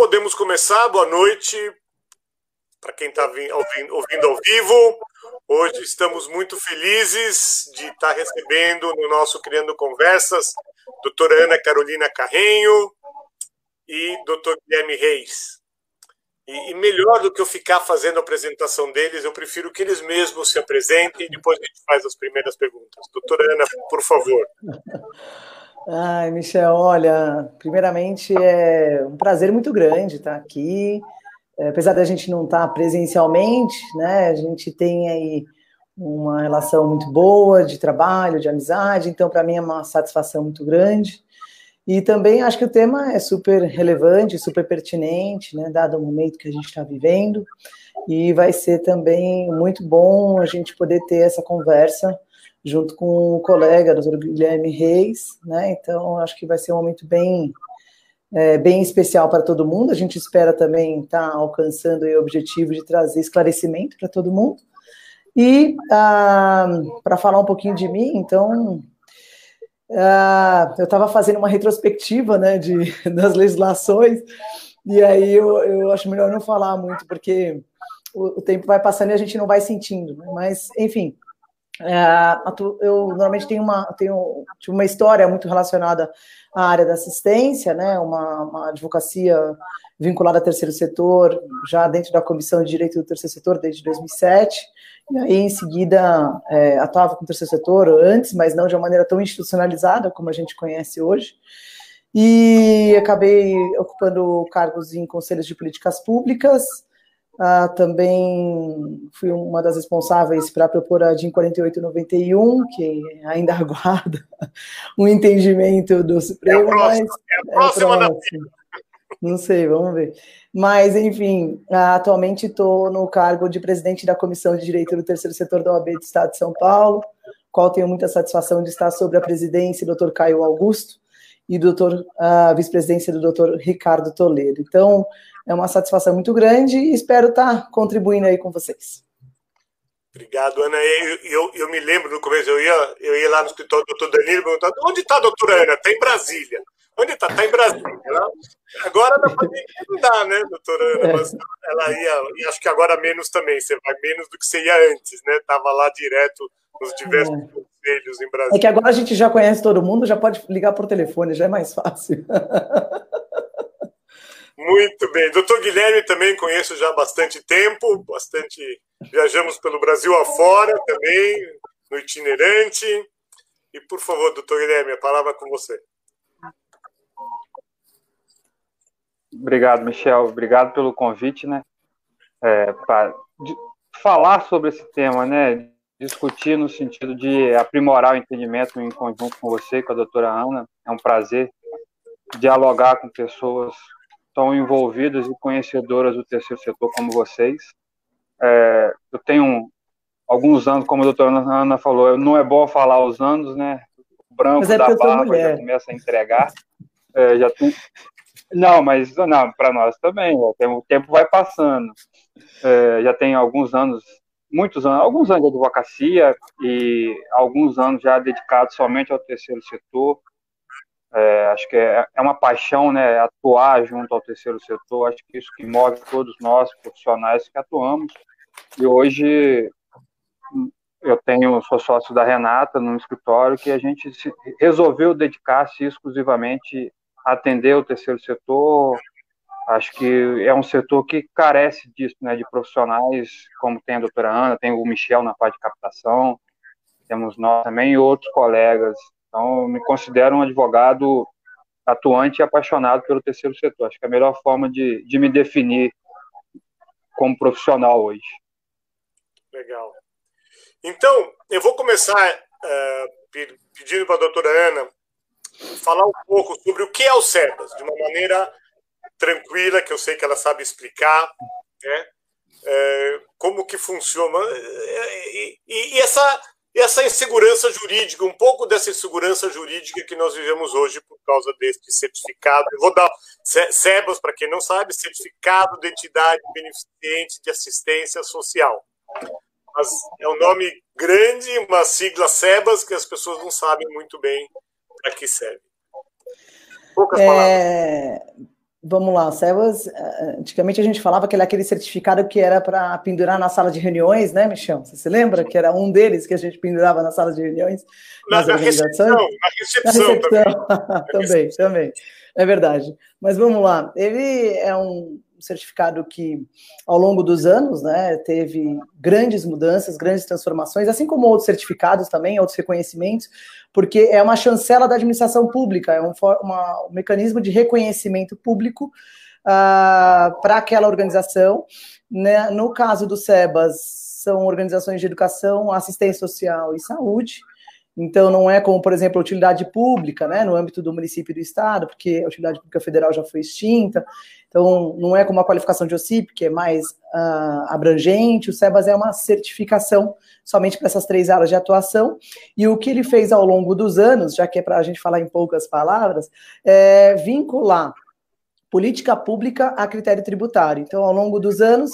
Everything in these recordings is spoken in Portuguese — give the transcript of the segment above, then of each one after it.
podemos começar. Boa noite para quem está ouvindo, ouvindo ao vivo. Hoje estamos muito felizes de estar recebendo no nosso Criando Conversas doutora Ana Carolina Carrenho e doutor Guilherme Reis. E, e, melhor do que eu ficar fazendo a apresentação deles, eu prefiro que eles mesmos se apresentem e depois a gente faz as primeiras perguntas. Doutora Ana, por favor. Ai, Michel, olha, primeiramente é um prazer muito grande estar aqui. É, apesar da gente não estar presencialmente, né, a gente tem aí uma relação muito boa de trabalho, de amizade, então para mim é uma satisfação muito grande. E também acho que o tema é super relevante, super pertinente, né, dado o momento que a gente está vivendo, e vai ser também muito bom a gente poder ter essa conversa junto com o colega, doutor Guilherme Reis, né? Então, acho que vai ser um momento bem, é, bem especial para todo mundo. A gente espera também estar tá alcançando o objetivo de trazer esclarecimento para todo mundo. E ah, para falar um pouquinho de mim, então, ah, eu estava fazendo uma retrospectiva né, de, das legislações, e aí eu, eu acho melhor não falar muito, porque o, o tempo vai passando e a gente não vai sentindo. Né? Mas, enfim, eu normalmente tenho uma, tenho tipo, uma história muito relacionada à área da assistência, né, uma, uma advocacia vinculada ao terceiro setor, já dentro da Comissão de Direito do Terceiro Setor desde 2007, e aí em seguida é, atuava com o terceiro setor antes, mas não de uma maneira tão institucionalizada como a gente conhece hoje, e acabei ocupando cargos em conselhos de políticas públicas, ah, também fui uma das responsáveis para propor a DIN 4891, que ainda aguarda um entendimento do Supremo. É a próxima, mas, é a próxima, é a próxima. Não sei, vamos ver. Mas, enfim, atualmente estou no cargo de presidente da Comissão de Direito do Terceiro Setor da OAB do Estado de São Paulo, qual tenho muita satisfação de estar sobre a presidência do Dr. Caio Augusto e doutor, a vice-presidência do Dr. Ricardo Toledo. Então, é uma satisfação muito grande e espero estar contribuindo aí com vocês. Obrigado, Ana. Eu, eu, eu, me lembro no começo, eu ia, eu ia lá no escritório do doutor Danilo e perguntava, onde está a doutora Ana? Está em Brasília. Onde está? Está em Brasília. Agora na pandemia não dá, né, doutora Ana? É. Mas ela ia, e acho que agora menos também, você vai menos do que você ia antes, né? Estava lá direto nos diversos é. conselhos em Brasília. É que agora a gente já conhece todo mundo, já pode ligar por telefone, já é mais fácil. Muito bem. Doutor Guilherme também conheço já há bastante tempo, bastante. Viajamos pelo Brasil afora também, no itinerante. E, por favor, doutor Guilherme, a palavra é com você. Obrigado, Michel. Obrigado pelo convite, né? É, para falar sobre esse tema, né? Discutir no sentido de aprimorar o entendimento em conjunto com você, e com a doutora Ana. É um prazer dialogar com pessoas tão envolvidas e conhecedoras do terceiro setor como vocês. É, eu tenho alguns anos, como a doutora Ana falou, não é bom falar os anos, né? O branco é da barba já começa a entregar. É, já tem... Não, mas não, para nós também. O tempo vai passando. É, já tem alguns anos, muitos anos, alguns anos de advocacia e alguns anos já dedicados somente ao terceiro setor. É, acho que é, é, uma paixão, né, atuar junto ao terceiro setor. Acho que isso que move todos nós profissionais que atuamos. E hoje eu tenho sou sócio da Renata no escritório que a gente se, resolveu dedicar-se exclusivamente a atender o terceiro setor. Acho que é um setor que carece disso, né, de profissionais como tem a doutora Ana, tem o Michel na parte de captação, temos nós também e outros colegas então, me considero um advogado atuante e apaixonado pelo terceiro setor. Acho que é a melhor forma de, de me definir como profissional hoje. Legal. Então, eu vou começar uh, pedindo para a doutora Ana falar um pouco sobre o que é o SEBAS, de uma maneira tranquila, que eu sei que ela sabe explicar, né? É, como que funciona. E, e, e essa e essa insegurança jurídica, um pouco dessa insegurança jurídica que nós vivemos hoje por causa deste certificado. Eu vou dar SEBAS, para quem não sabe, Certificado de Entidade Beneficente de Assistência Social. Mas é um nome grande, uma sigla SEBAS, que as pessoas não sabem muito bem para que serve. Poucas é... palavras. Vamos lá, Sebas, eh, antigamente a gente falava que era aquele certificado que era para pendurar na sala de reuniões, né, Michel? Você se lembra que era um deles que a gente pendurava na sala de reuniões? Na, na recepção, na recepção, na recepção também. também, também, é verdade. Mas vamos lá, ele é um certificado que, ao longo dos anos, né, teve grandes mudanças, grandes transformações, assim como outros certificados também, outros reconhecimentos, porque é uma chancela da administração pública, é um, uma, um mecanismo de reconhecimento público uh, para aquela organização. Né? No caso do SEBAS, são organizações de educação, assistência social e saúde, então, não é como, por exemplo, a utilidade pública, né, no âmbito do município e do estado, porque a utilidade pública federal já foi extinta. Então, não é como a qualificação de OCIP, que é mais uh, abrangente. O SEBAS é uma certificação somente para essas três áreas de atuação. E o que ele fez ao longo dos anos, já que é para a gente falar em poucas palavras, é vincular política pública a critério tributário. Então, ao longo dos anos,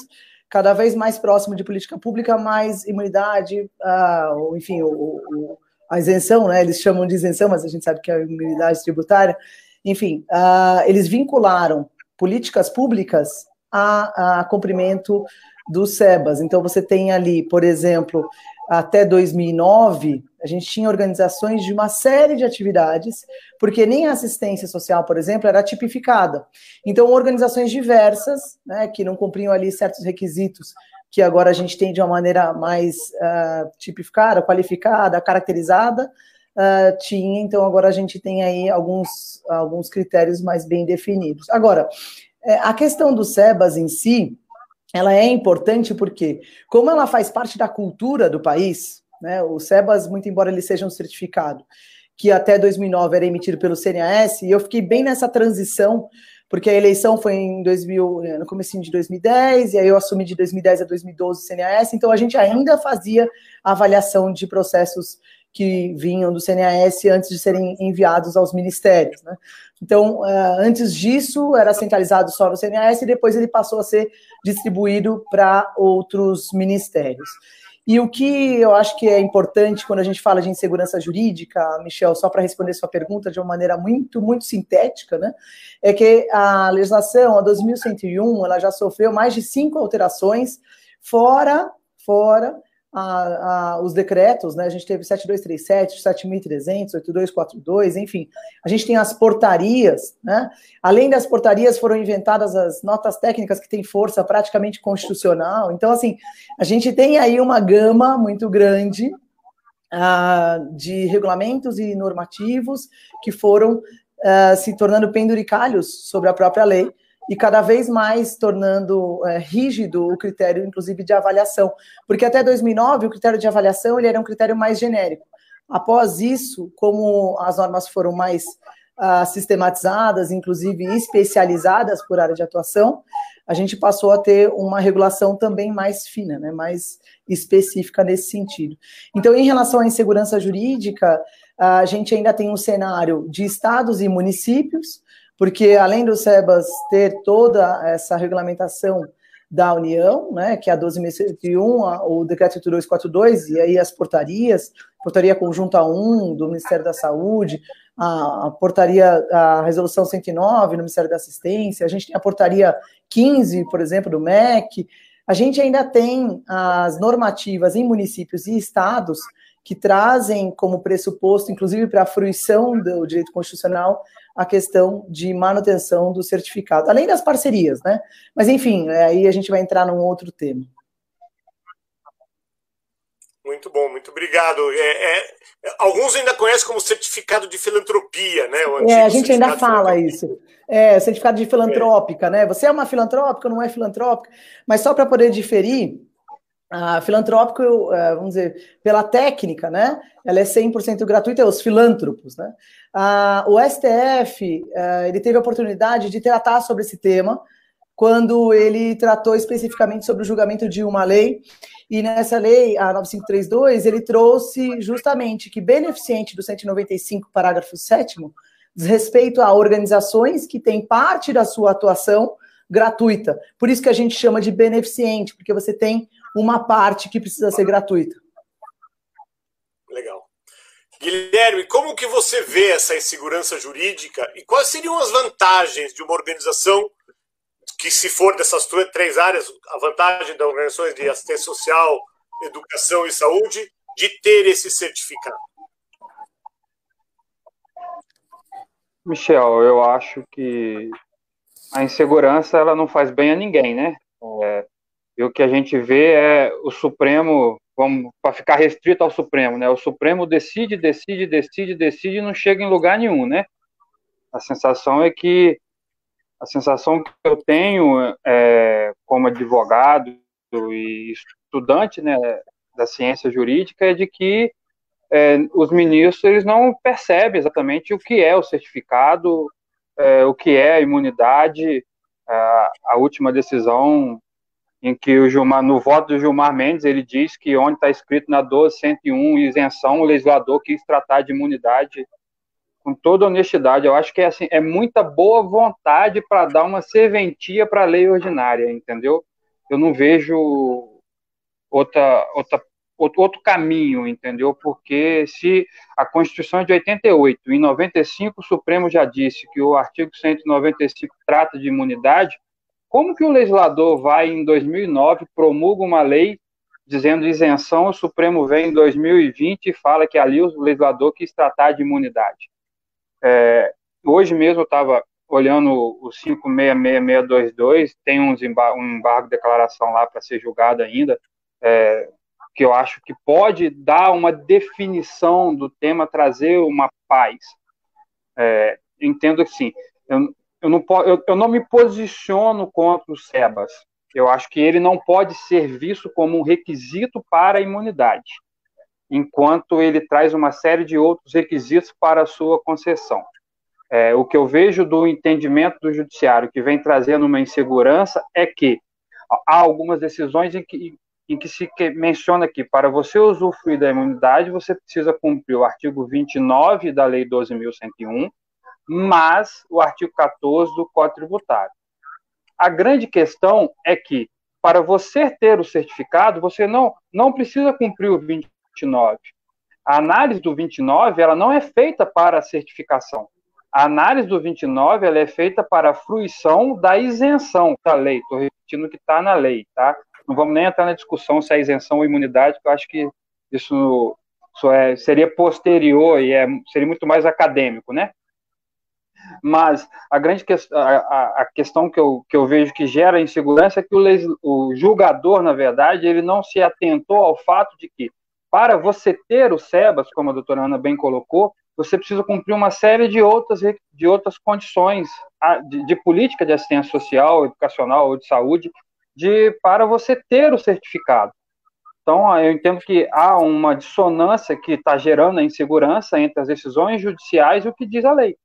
cada vez mais próximo de política pública, mais imunidade, uh, enfim, o, o a isenção, né? Eles chamam de isenção, mas a gente sabe que é a imunidade tributária. Enfim, uh, eles vincularam políticas públicas a, a cumprimento do SEBAS. Então, você tem ali, por exemplo, até 2009, a gente tinha organizações de uma série de atividades, porque nem a assistência social, por exemplo, era tipificada. Então, organizações diversas, né, que não cumpriam ali certos requisitos que agora a gente tem de uma maneira mais uh, tipificada, qualificada, caracterizada, uh, tinha, então agora a gente tem aí alguns, alguns critérios mais bem definidos. Agora, é, a questão do SEBAS em si, ela é importante porque, como ela faz parte da cultura do país, né, o SEBAS, muito embora ele seja um certificado que até 2009 era emitido pelo CNAS, e eu fiquei bem nessa transição porque a eleição foi em 2000, eh, no começo de 2010, e aí eu assumi de 2010 a 2012 o CNAS, então a gente ainda fazia avaliação de processos que vinham do CNAS antes de serem enviados aos ministérios. Né? Então, uh, antes disso, era centralizado só no CNAS e depois ele passou a ser distribuído para outros ministérios. E o que eu acho que é importante quando a gente fala de insegurança jurídica, Michel, só para responder sua pergunta de uma maneira muito, muito sintética, né, é que a legislação, a 2101, ela já sofreu mais de cinco alterações, fora, fora a, a, os decretos, né? A gente teve 7237, 7300, 8242, enfim. A gente tem as portarias, né? Além das portarias, foram inventadas as notas técnicas que têm força praticamente constitucional. Então, assim, a gente tem aí uma gama muito grande uh, de regulamentos e normativos que foram uh, se tornando penduricalhos sobre a própria lei e cada vez mais tornando é, rígido o critério, inclusive, de avaliação. Porque até 2009, o critério de avaliação ele era um critério mais genérico. Após isso, como as normas foram mais uh, sistematizadas, inclusive especializadas por área de atuação, a gente passou a ter uma regulação também mais fina, né, mais específica nesse sentido. Então, em relação à insegurança jurídica, a gente ainda tem um cenário de estados e municípios, porque além do SEBAS ter toda essa regulamentação da União, né, que é a 12.101, o decreto 8242, e aí as portarias, portaria conjunta 1 do Ministério da Saúde, a, portaria, a resolução 109 no Ministério da Assistência, a gente tem a portaria 15, por exemplo, do MEC, a gente ainda tem as normativas em municípios e estados que trazem como pressuposto, inclusive para a fruição do direito constitucional, a questão de manutenção do certificado, além das parcerias, né? Mas, enfim, é, aí a gente vai entrar num outro tema. Muito bom, muito obrigado. É, é, alguns ainda conhecem como certificado de filantropia, né? é, a gente ainda fala isso. É, certificado de filantrópica, né? Você é uma filantrópica, não é filantrópica, mas só para poder diferir, a filantrópico, é, vamos dizer, pela técnica, né? Ela é 100% gratuita, é os filântropos, né? o STF, é, ele teve a oportunidade de tratar sobre esse tema quando ele tratou especificamente sobre o julgamento de uma lei, e nessa lei, a 9532, ele trouxe justamente que beneficiente do 195, parágrafo 7 diz respeito a organizações que têm parte da sua atuação gratuita. Por isso que a gente chama de beneficiente, porque você tem uma parte que precisa ser gratuita. Legal. Guilherme, como que você vê essa insegurança jurídica e quais seriam as vantagens de uma organização que, se for dessas três áreas, a vantagem das organizações de assistência social, educação e saúde, de ter esse certificado? Michel, eu acho que a insegurança ela não faz bem a ninguém, né? É, e o que a gente vê é o Supremo, vamos para ficar restrito ao Supremo, né? O Supremo decide, decide, decide, decide e não chega em lugar nenhum, né? A sensação é que a sensação que eu tenho é, como advogado e estudante, né, da ciência jurídica é de que é, os ministros eles não percebem exatamente o que é o certificado, é, o que é a imunidade. A, a última decisão em que o Gilmar, no voto do Gilmar Mendes, ele diz que onde está escrito na 1201 isenção, o legislador quis tratar de imunidade com toda honestidade. Eu acho que é assim, é muita boa vontade para dar uma serventia para a lei ordinária, entendeu? Eu não vejo outra, outra outro, caminho, entendeu? Porque se a Constituição é de 88, em 95 o Supremo já disse que o artigo 195 trata de imunidade, como que o legislador vai, em 2009, promulga uma lei dizendo isenção, o Supremo vem em 2020 e fala que ali o legislador quis tratar de imunidade? É, hoje mesmo eu estava olhando o 566622, tem um embargo de declaração lá para ser julgado ainda, é, que eu acho que pode dar uma definição do tema, trazer uma paz. É, entendo assim, eu, eu não, eu, eu não me posiciono contra o SEBAS. Eu acho que ele não pode ser visto como um requisito para a imunidade, enquanto ele traz uma série de outros requisitos para a sua concessão. É, o que eu vejo do entendimento do judiciário que vem trazendo uma insegurança é que há algumas decisões em que, em que se menciona que para você usufruir da imunidade, você precisa cumprir o artigo 29 da Lei 12.101, mas o artigo 14 do Código Tributário. A grande questão é que, para você ter o certificado, você não, não precisa cumprir o 29. A análise do 29 ela não é feita para a certificação. A análise do 29 ela é feita para a fruição da isenção da lei. Estou repetindo que está na lei, tá? Não vamos nem entrar na discussão se é isenção ou imunidade, porque eu acho que isso, isso é, seria posterior e é, seria muito mais acadêmico, né? Mas a grande que, a, a, questão que eu, que eu vejo que gera insegurança é que o, o julgador, na verdade, ele não se atentou ao fato de que, para você ter o SEBAS, como a doutora Ana bem colocou, você precisa cumprir uma série de outras, de outras condições de, de política de assistência social, educacional ou de saúde de para você ter o certificado. Então, eu entendo que há uma dissonância que está gerando a insegurança entre as decisões judiciais e o que diz a lei.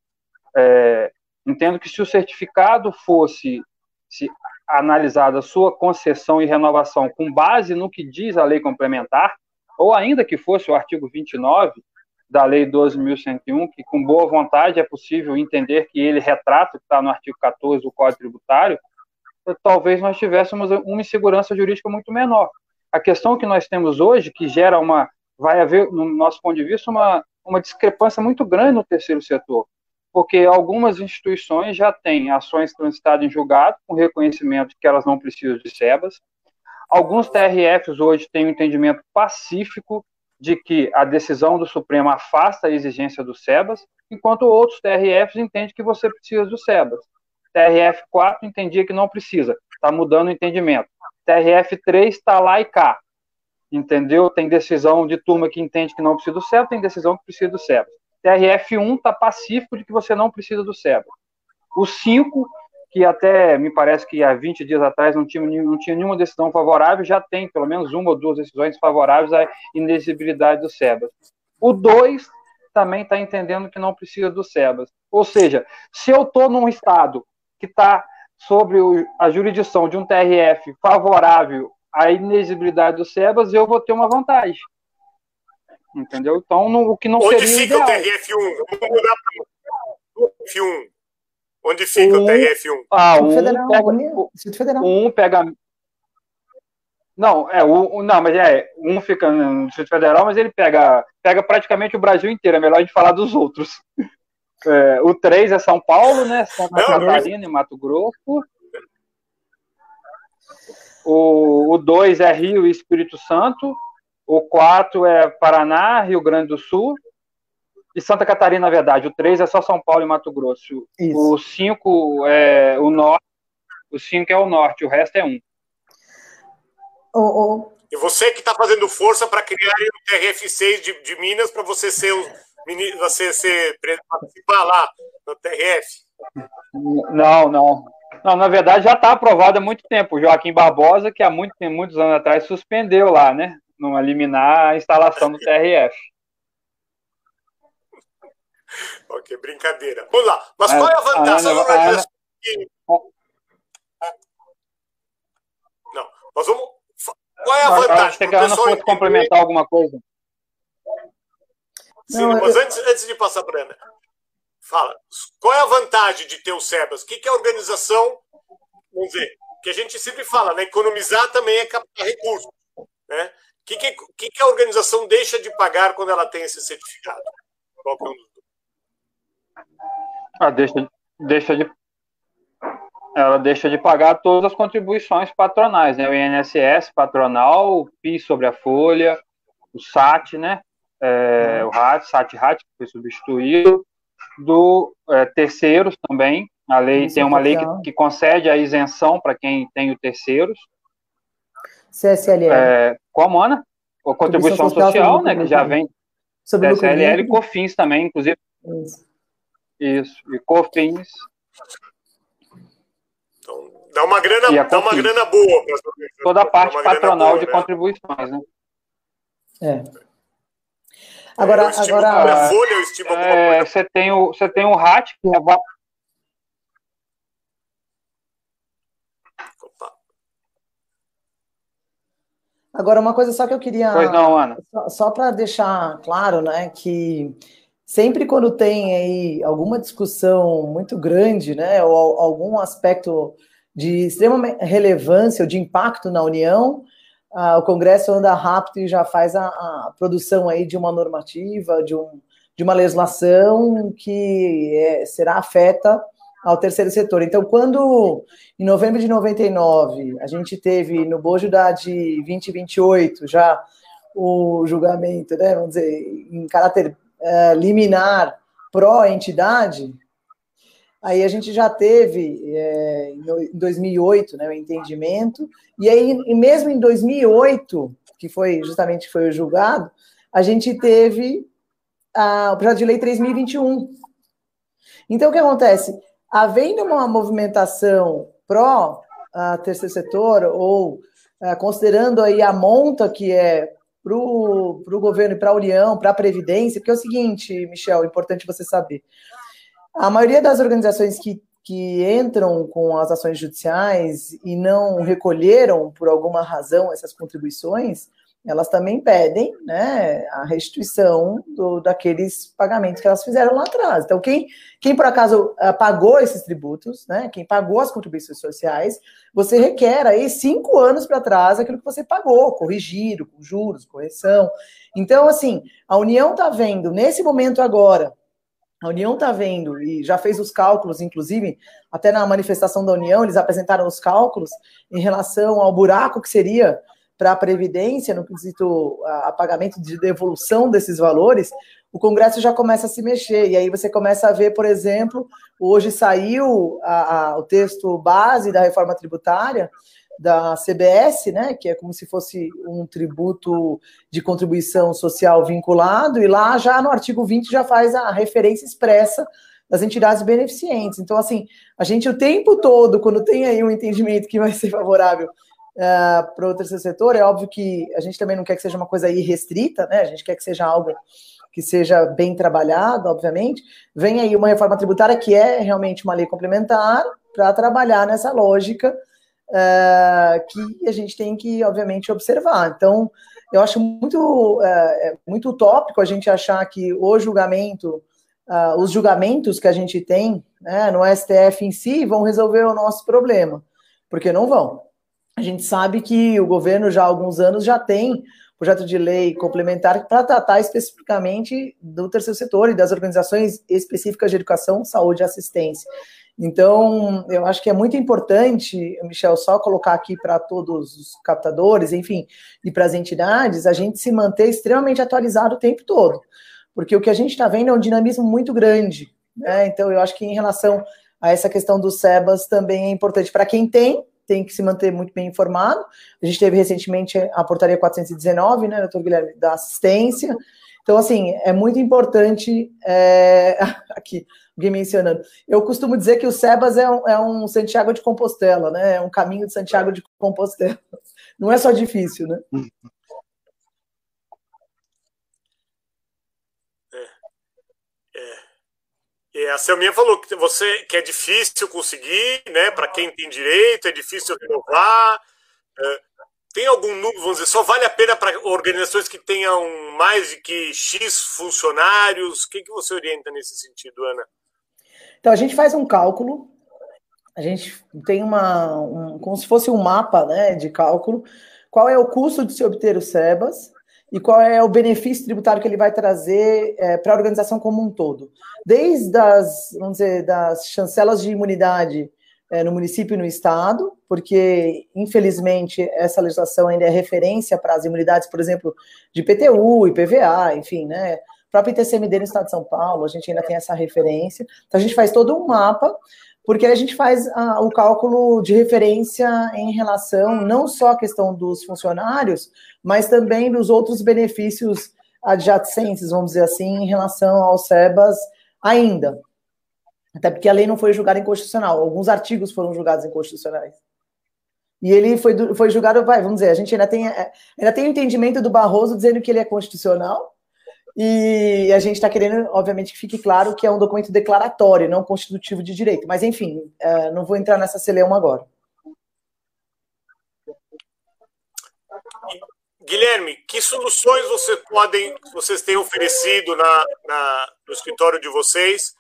É, entendo que se o certificado fosse se analisada a sua concessão e renovação com base no que diz a lei complementar, ou ainda que fosse o artigo 29 da lei 12.101, que com boa vontade é possível entender que ele retrata o que está no artigo 14 do Código Tributário, talvez nós tivéssemos uma insegurança jurídica muito menor. A questão que nós temos hoje, que gera uma, vai haver, no nosso ponto de vista, uma, uma discrepância muito grande no terceiro setor, porque algumas instituições já têm ações transitadas em julgado, com reconhecimento que elas não precisam de SEBAS. Alguns TRFs hoje têm um entendimento pacífico de que a decisão do Supremo afasta a exigência do SEBAS, enquanto outros TRFs entendem que você precisa do SEBAS. TRF4 entendia que não precisa, está mudando o entendimento. TRF3 está lá e cá, entendeu? Tem decisão de turma que entende que não precisa do CEBA, tem decisão que precisa do CEBA. TRF1 está pacífico de que você não precisa do CEBA. O 5, que até me parece que há 20 dias atrás não tinha, não tinha nenhuma decisão favorável, já tem pelo menos uma ou duas decisões favoráveis à inexigibilidade do CEBA. O 2 também está entendendo que não precisa do CEBAS. Ou seja, se eu estou num estado que está sobre o, a jurisdição de um TRF favorável à inexigibilidade do SEBAS, eu vou ter uma vantagem. Entendeu? Então, no, o que não Onde seria fica ideal. o TRF1? Vamos mudar para o TRF1. Onde fica um, o TRF1? Ah, um Federal, pega, um pega Não, é, o, o, não, mas é, um fica no Distrito Federal, mas ele pega, pega praticamente o Brasil inteiro, é melhor a gente falar dos outros. É, o 3 é São Paulo, né? Santa não, Catarina e Mato Grosso. O 2 é Rio e Espírito Santo. O 4 é Paraná, Rio Grande do Sul. E Santa Catarina, na verdade. O 3 é só São Paulo e Mato Grosso. Isso. O 5 é o norte. O 5 é o norte, o resto é um. Oh, oh. E você que está fazendo força para criar o TRF6 de, de Minas para você ser o, você ser participar lá no TRF. Não, não. Não, na verdade já está aprovado há muito tempo. O Joaquim Barbosa, que há muito, muitos anos atrás suspendeu lá, né? Não eliminar a instalação do TRF. ok, brincadeira. Vamos lá. Mas qual é a vantagem? A Ana... Não, nós vamos. Qual é a vantagem? Acho que a Ana fosse complementar alguma coisa. Sim, Não, mas eu... antes, antes de passar para a Ana, fala. Qual é a vantagem de ter o SEBAS? O que, que a organização, vamos dizer, que a gente sempre fala, né? Economizar também é captar recursos. Né? O que, que, que, a organização deixa de pagar quando ela tem esse certificado? Qual que é um ah, deixa, deixa de ela deixa de pagar todas as contribuições patronais, né? O INSS patronal, o PIS sobre a folha, o SAT, né? É, o RAT, SAT RAT, que foi substituído, do é, terceiros também. A lei tem uma lei que, que, concede a isenção para quem tem o terceiros. CSLL. É, como, Ana? A contribuição social, social né? Que já vem. Sobre CSLL e COFINS também, inclusive. Isso. Isso, e COFINS. Então, dá uma grana, dá uma grana boa. Toda a parte patronal boa, de né? contribuições, né? É. Agora, é, agora folha, é, você tem o você tem o RAT que é Agora, uma coisa só que eu queria. Pois não, Ana. Só, só para deixar claro, né, que sempre quando tem aí alguma discussão muito grande, né, ou algum aspecto de extrema relevância ou de impacto na União, ah, o Congresso anda rápido e já faz a, a, produção aí de uma normativa, de, um, de uma legislação que é, será afeta ao terceiro setor. Então, quando em novembro de 99 a gente teve no bojo da de 2028 já o julgamento, né, vamos dizer, em caráter uh, liminar pró-entidade, aí a gente já teve é, em 2008 né, o entendimento, e aí e mesmo em 2008, que foi justamente foi o julgado, a gente teve o projeto de lei 3021. Então, o que acontece? Havendo uma movimentação pró terceiro setor, ou considerando aí a monta que é para o governo e para a União, para a Previdência, porque é o seguinte, Michel, é importante você saber. A maioria das organizações que, que entram com as ações judiciais e não recolheram, por alguma razão, essas contribuições, elas também pedem né, a restituição do, daqueles pagamentos que elas fizeram lá atrás. Então, quem, quem por acaso ah, pagou esses tributos, né, quem pagou as contribuições sociais, você requer aí cinco anos para trás aquilo que você pagou, corrigido, com juros, correção. Então, assim, a União está vendo, nesse momento agora, a União está vendo e já fez os cálculos, inclusive, até na manifestação da União, eles apresentaram os cálculos em relação ao buraco que seria para a Previdência, no quesito a, pagamento de devolução desses valores, o Congresso já começa a se mexer. E aí você começa a ver, por exemplo, hoje saiu a, a, o texto base da reforma tributária da CBS, né, que é como se fosse um tributo de contribuição social vinculado, e lá já no artigo 20 já faz a referência expressa das entidades beneficentes. Então, assim, a gente o tempo todo, quando tem aí um entendimento que vai ser favorável uh, para o terceiro setor. É óbvio que a gente também não quer que seja uma coisa irrestrita, né? A gente quer que seja algo que seja bem trabalhado, obviamente. Vem aí uma reforma tributária que é realmente uma lei complementar para trabalhar nessa lógica uh, que a gente tem que, obviamente, observar. Então, eu acho muito, uh, muito utópico a gente achar que o julgamento, uh, os julgamentos que a gente tem né, no STF em si vão resolver o nosso problema, porque não vão a gente sabe que o governo já há alguns anos já tem projeto de lei complementar para tratar especificamente do terceiro setor e das organizações específicas de educação, saúde e assistência. Então, eu acho que é muito importante, Michel, só colocar aqui para todos os captadores, enfim, e para as entidades, a gente se manter extremamente atualizado o tempo todo. Porque o que a gente está vendo é um dinamismo muito grande. Né? Então, eu acho que em relação a essa questão dos SEBAS também é importante para quem tem, tem que se manter muito bem informado. A gente teve recentemente a portaria 419, né, doutor Guilherme, da assistência. Então, assim, é muito importante é, aqui, alguém mencionando. Eu costumo dizer que o Sebas é um, é um, Santiago de Compostela, né? É um caminho de Santiago de Compostela. Não é só difícil, né? E a Selminha falou que você que é difícil conseguir, né? Para quem tem direito, é difícil renovar. É, tem algum número, vamos dizer, só vale a pena para organizações que tenham mais de que X funcionários? O que, que você orienta nesse sentido, Ana? Então, a gente faz um cálculo, a gente tem uma, um, como se fosse um mapa né, de cálculo, qual é o custo de se obter o SEBAS, e qual é o benefício tributário que ele vai trazer é, para a organização como um todo. Desde as, vamos dizer, das chancelas de imunidade é, no município e no estado, porque, infelizmente, essa legislação ainda é referência para as imunidades, por exemplo, de PTU, IPVA, enfim, né? O próprio ITCMD no estado de São Paulo, a gente ainda tem essa referência. Então, a gente faz todo um mapa porque a gente faz a, o cálculo de referência em relação não só à questão dos funcionários, mas também dos outros benefícios adjacentes, vamos dizer assim, em relação ao SEBAS ainda. Até porque a lei não foi julgada inconstitucional, alguns artigos foram julgados inconstitucionais. E ele foi, foi julgado, vai, vamos dizer, a gente ainda tem, é, ainda tem o entendimento do Barroso dizendo que ele é constitucional, e a gente está querendo, obviamente, que fique claro que é um documento declaratório, não constitutivo de direito. Mas, enfim, é, não vou entrar nessa celeuma agora. Guilherme, que soluções você podem, vocês têm oferecido na, na no escritório de vocês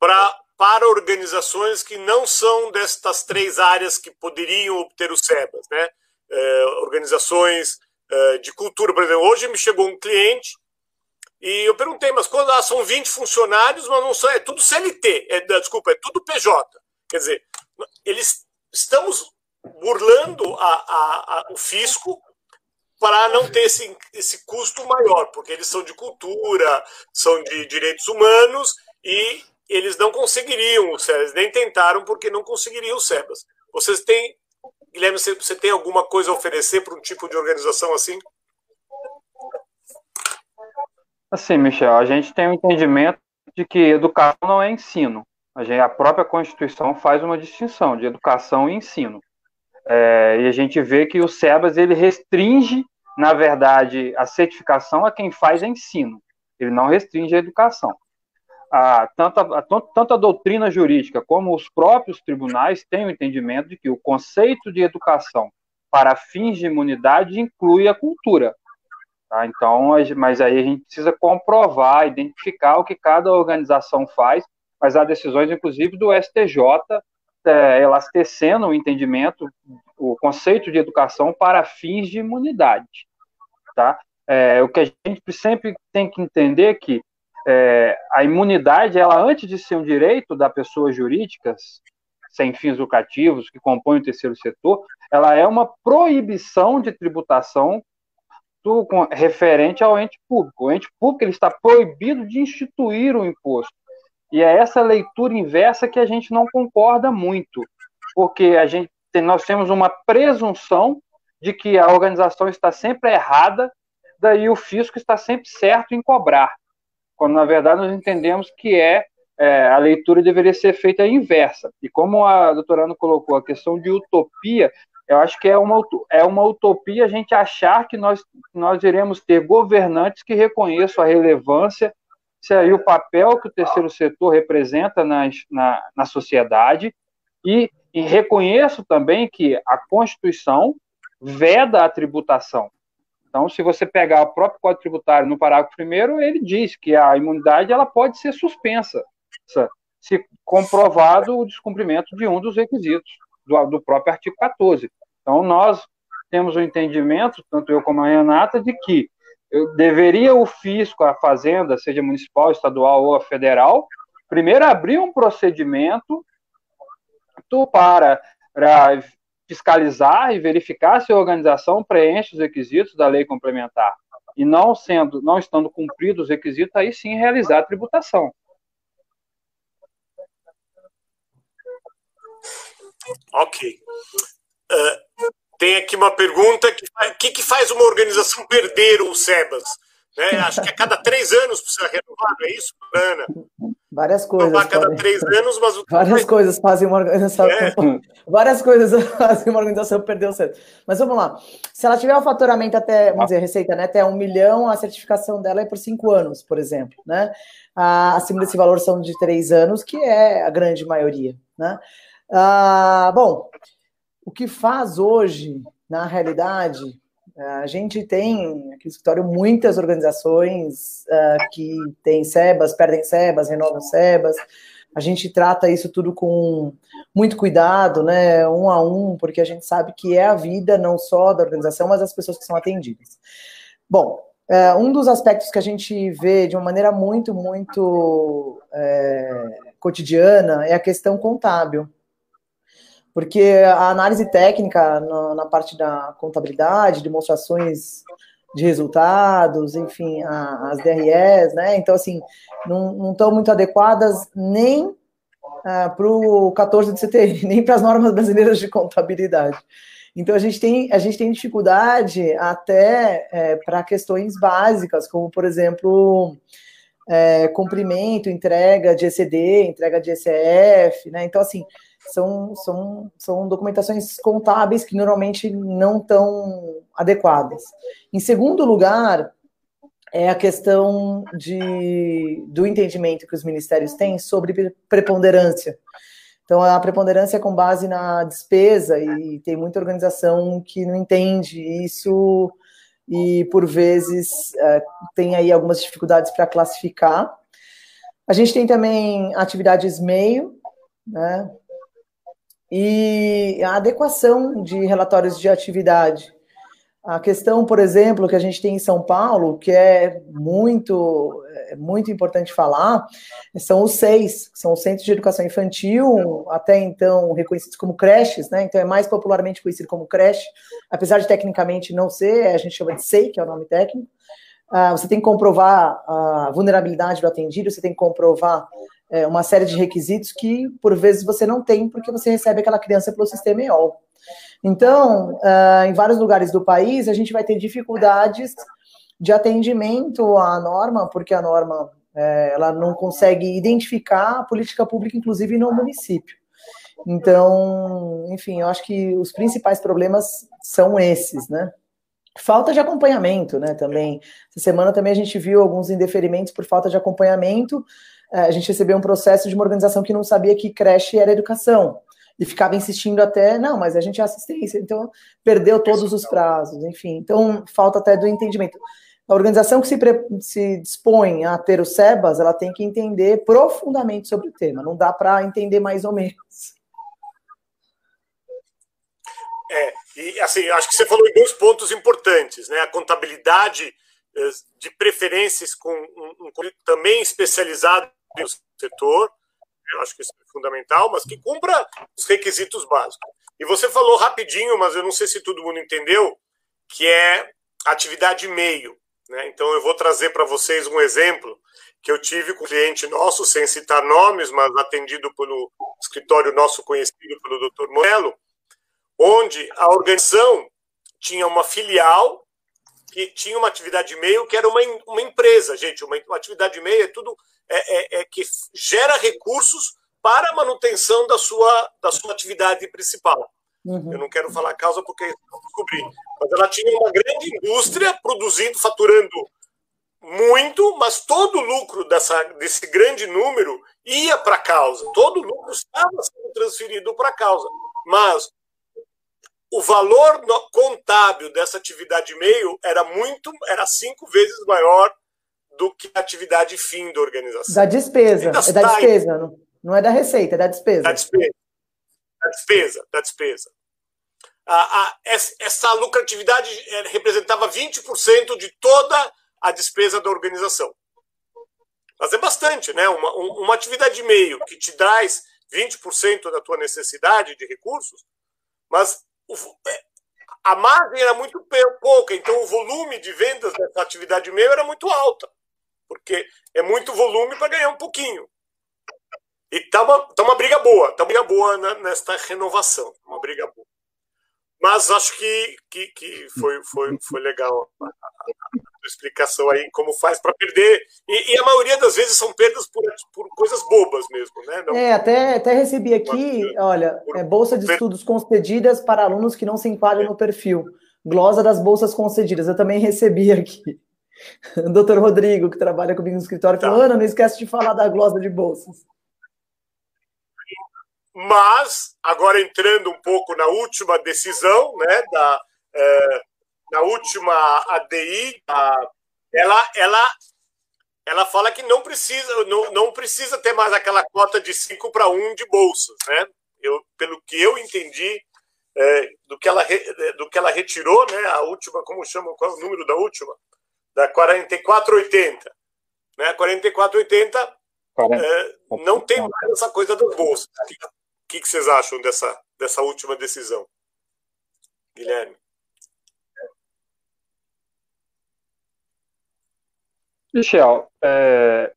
pra, para organizações que não são destas três áreas que poderiam obter o SEBAS, né? É, organizações é, de cultura, por exemplo. Hoje me chegou um cliente e eu perguntei, mas quando são 20 funcionários, mas não são, é tudo CLT, é, desculpa, é tudo PJ. Quer dizer, eles estamos burlando a, a, a, o fisco para não ter esse, esse custo maior, porque eles são de cultura, são de direitos humanos e eles não conseguiriam o SEBAS, nem tentaram porque não conseguiriam o SEBAS. Vocês têm, Guilherme, você, você tem alguma coisa a oferecer para um tipo de organização assim? Assim, Michel, a gente tem o um entendimento de que educação não é ensino. A, gente, a própria Constituição faz uma distinção de educação e ensino. É, e a gente vê que o SEBAS ele restringe, na verdade, a certificação a quem faz ensino. Ele não restringe a educação. A, tanto, a, tanto a doutrina jurídica como os próprios tribunais têm o entendimento de que o conceito de educação para fins de imunidade inclui a cultura. Tá? Então, mas aí a gente precisa comprovar, identificar o que cada organização faz, mas há decisões, inclusive, do STJ é, elastecendo o entendimento, o conceito de educação para fins de imunidade. Tá? É, o que a gente sempre tem que entender é que é, a imunidade, ela antes de ser um direito da pessoa jurídica, sem fins lucrativos, que compõe o terceiro setor, ela é uma proibição de tributação referente ao ente público. O ente público ele está proibido de instituir o imposto. E é essa leitura inversa que a gente não concorda muito, porque a gente nós temos uma presunção de que a organização está sempre errada, daí o fisco está sempre certo em cobrar, quando na verdade nós entendemos que é, é a leitura deveria ser feita inversa. E como a doutora Ana colocou a questão de utopia, eu acho que é uma, é uma utopia a gente achar que nós, nós iremos ter governantes que reconheçam a relevância e o papel que o terceiro setor representa na, na, na sociedade e, e reconheço também que a Constituição veda a tributação. Então, se você pegar o próprio Código Tributário no parágrafo primeiro, ele diz que a imunidade ela pode ser suspensa se comprovado o descumprimento de um dos requisitos do, do próprio artigo 14. Então, nós temos o um entendimento, tanto eu como a Renata, de que deveria o fisco, a fazenda, seja municipal, estadual ou federal, primeiro abrir um procedimento para, para fiscalizar e verificar se a organização preenche os requisitos da lei complementar e não sendo, não estando cumpridos os requisitos, aí sim realizar a tributação. Ok. Uh, tem aqui uma pergunta: o que, que faz uma organização perder o SEBAS? Né? Acho que a cada três anos precisa renovar, não é isso, Ana? Várias coisas. a cada podem... três anos, mas. Várias coisas fazem uma organização. É. Várias coisas fazem uma organização perder o SEBAS. Mas vamos lá. Se ela tiver o um faturamento até, vamos dizer, receita, né, até um milhão, a certificação dela é por cinco anos, por exemplo. Né? acima desse valor são de três anos, que é a grande maioria. Né? Ah, bom, o que faz hoje, na realidade, a gente tem aqui no escritório muitas organizações uh, que têm SEBAS, perdem SEBAS, renovam SEBAS. A gente trata isso tudo com muito cuidado, né, um a um, porque a gente sabe que é a vida não só da organização, mas das pessoas que são atendidas. Bom, uh, um dos aspectos que a gente vê de uma maneira muito, muito é, cotidiana é a questão contábil porque a análise técnica na, na parte da contabilidade, demonstrações de resultados, enfim, a, as DREs, né? Então, assim, não estão muito adequadas nem ah, para o 14 de CTI, nem para as normas brasileiras de contabilidade. Então, a gente tem, a gente tem dificuldade até é, para questões básicas, como, por exemplo, é, cumprimento, entrega de ECD, entrega de ECF, né? Então, assim, são, são, são documentações contábeis que normalmente não estão adequadas. Em segundo lugar, é a questão de, do entendimento que os ministérios têm sobre preponderância. Então, a preponderância é com base na despesa, e tem muita organização que não entende isso e, por vezes, é, tem aí algumas dificuldades para classificar. A gente tem também atividades meio, né? E a adequação de relatórios de atividade. A questão, por exemplo, que a gente tem em São Paulo, que é muito, é muito importante falar, são os seis, são os Centros de Educação Infantil, até então reconhecidos como creches, né? Então é mais popularmente conhecido como creche, apesar de tecnicamente não ser, a gente chama de SEI, que é o nome técnico. Ah, você tem que comprovar a vulnerabilidade do atendido, você tem que comprovar é, uma série de requisitos que, por vezes, você não tem porque você recebe aquela criança pelo sistema EOL. Então, uh, em vários lugares do país, a gente vai ter dificuldades de atendimento à norma, porque a norma é, ela não consegue identificar a política pública, inclusive no município. Então, enfim, eu acho que os principais problemas são esses, né? Falta de acompanhamento, né? Também. Essa semana também a gente viu alguns indeferimentos por falta de acompanhamento. É, a gente recebeu um processo de uma organização que não sabia que creche era educação. E ficava insistindo até, não, mas a gente é assistência, então perdeu todos os prazos, enfim. Então, falta até do entendimento. A organização que se, se dispõe a ter o SEBAS, ela tem que entender profundamente sobre o tema, não dá para entender mais ou menos. É, e assim, acho que você falou em dois pontos importantes, né? A contabilidade eh, de preferências com um, um também especializado no setor, eu acho que isso é fundamental, mas que cumpra os requisitos básicos. E você falou rapidinho, mas eu não sei se todo mundo entendeu, que é atividade meio. Né? Então eu vou trazer para vocês um exemplo que eu tive com um cliente nosso, sem citar nomes, mas atendido pelo escritório nosso conhecido pelo Dr. Morello, onde a organização tinha uma filial que tinha uma atividade meio que era uma, uma empresa, gente. Uma, uma atividade meio é tudo é, é, é, que gera recursos para a manutenção da sua, da sua atividade principal. Uhum. Eu não quero falar causa porque não descobri. Mas ela tinha uma grande indústria produzindo, faturando muito, mas todo o lucro dessa, desse grande número ia para a causa. Todo o lucro estava sendo transferido para a causa. Mas o valor contábil dessa atividade meio era muito, era cinco vezes maior do que a atividade fim da organização. Da despesa, é da despesa, não, não é da receita, é da despesa. Da despesa, da despesa, da despesa. a, a, essa lucratividade é, representava 20% de toda a despesa da organização. Mas é bastante, né? Uma, uma atividade meio que te traz 20% da tua necessidade de recursos, mas o, é, a margem era muito pouca, então o volume de vendas dessa atividade meio era muito alta, porque é muito volume para ganhar um pouquinho. E tá uma, tá uma briga boa, tá uma briga boa nesta renovação, uma briga boa. Mas acho que, que, que foi, foi, foi legal a, a, a explicação aí, como faz para perder. E, e, a maioria das vezes são perdas por, por coisas bobas mesmo, né? Não, é, até, até recebi aqui, olha, é, bolsa de estudos concedidas para alunos que não se enquadram no perfil. Glosa das bolsas concedidas. Eu também recebi aqui. O doutor Rodrigo, que trabalha comigo no escritório, falou: tá. Ana, não esquece de falar da glosa de bolsas. Mas, agora entrando um pouco na última decisão, né, da, é, na última ADI, a, ela, ela, ela fala que não precisa, não, não precisa ter mais aquela cota de 5 para 1 de bolsas. Né? Eu, pelo que eu entendi, é, do, que ela, do que ela retirou, né, a última, como chama, qual é o número da última? Da 4480. Né, 4480 é, não tem mais essa coisa das bolsas. O que, que vocês acham dessa, dessa última decisão? Guilherme. Michel, é,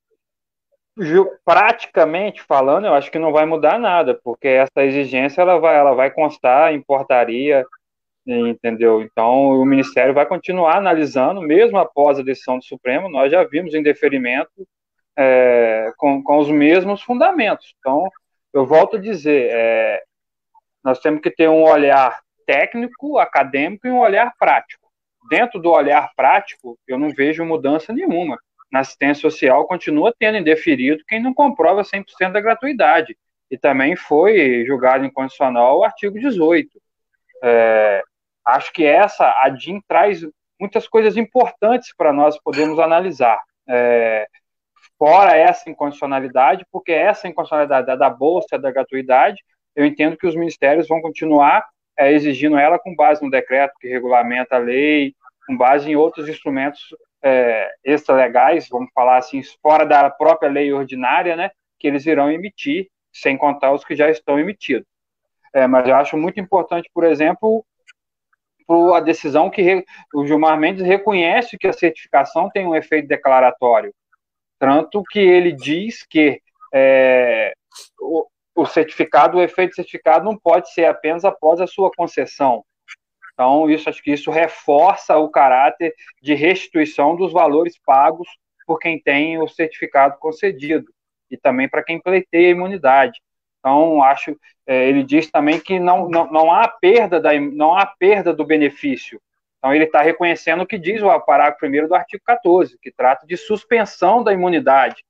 praticamente falando, eu acho que não vai mudar nada, porque essa exigência ela vai, ela vai constar em portaria, entendeu? Então, o Ministério vai continuar analisando, mesmo após a decisão do Supremo, nós já vimos em deferimento é, com, com os mesmos fundamentos. Então, eu volto a dizer, é, nós temos que ter um olhar técnico, acadêmico e um olhar prático. Dentro do olhar prático, eu não vejo mudança nenhuma. Na assistência social, continua tendo indeferido quem não comprova 100% da gratuidade. E também foi julgado incondicional o artigo 18. É, acho que essa, a DIN, traz muitas coisas importantes para nós podermos analisar. É, fora essa incondicionalidade, porque essa incondicionalidade da bolsa, da gratuidade, eu entendo que os ministérios vão continuar é, exigindo ela com base no decreto que regulamenta a lei, com base em outros instrumentos é, extralegais, vamos falar assim, fora da própria lei ordinária, né, que eles irão emitir, sem contar os que já estão emitidos. É, mas eu acho muito importante, por exemplo, a decisão que o Gilmar Mendes reconhece que a certificação tem um efeito declaratório. Tanto que ele diz que é, o, o certificado, o efeito certificado não pode ser apenas após a sua concessão. Então, isso acho que isso reforça o caráter de restituição dos valores pagos por quem tem o certificado concedido e também para quem pleiteia a imunidade. Então, acho, é, ele diz também que não, não, não, há perda da, não há perda do benefício, então, ele está reconhecendo o que diz o parágrafo 1 do artigo 14, que trata de suspensão da imunidade.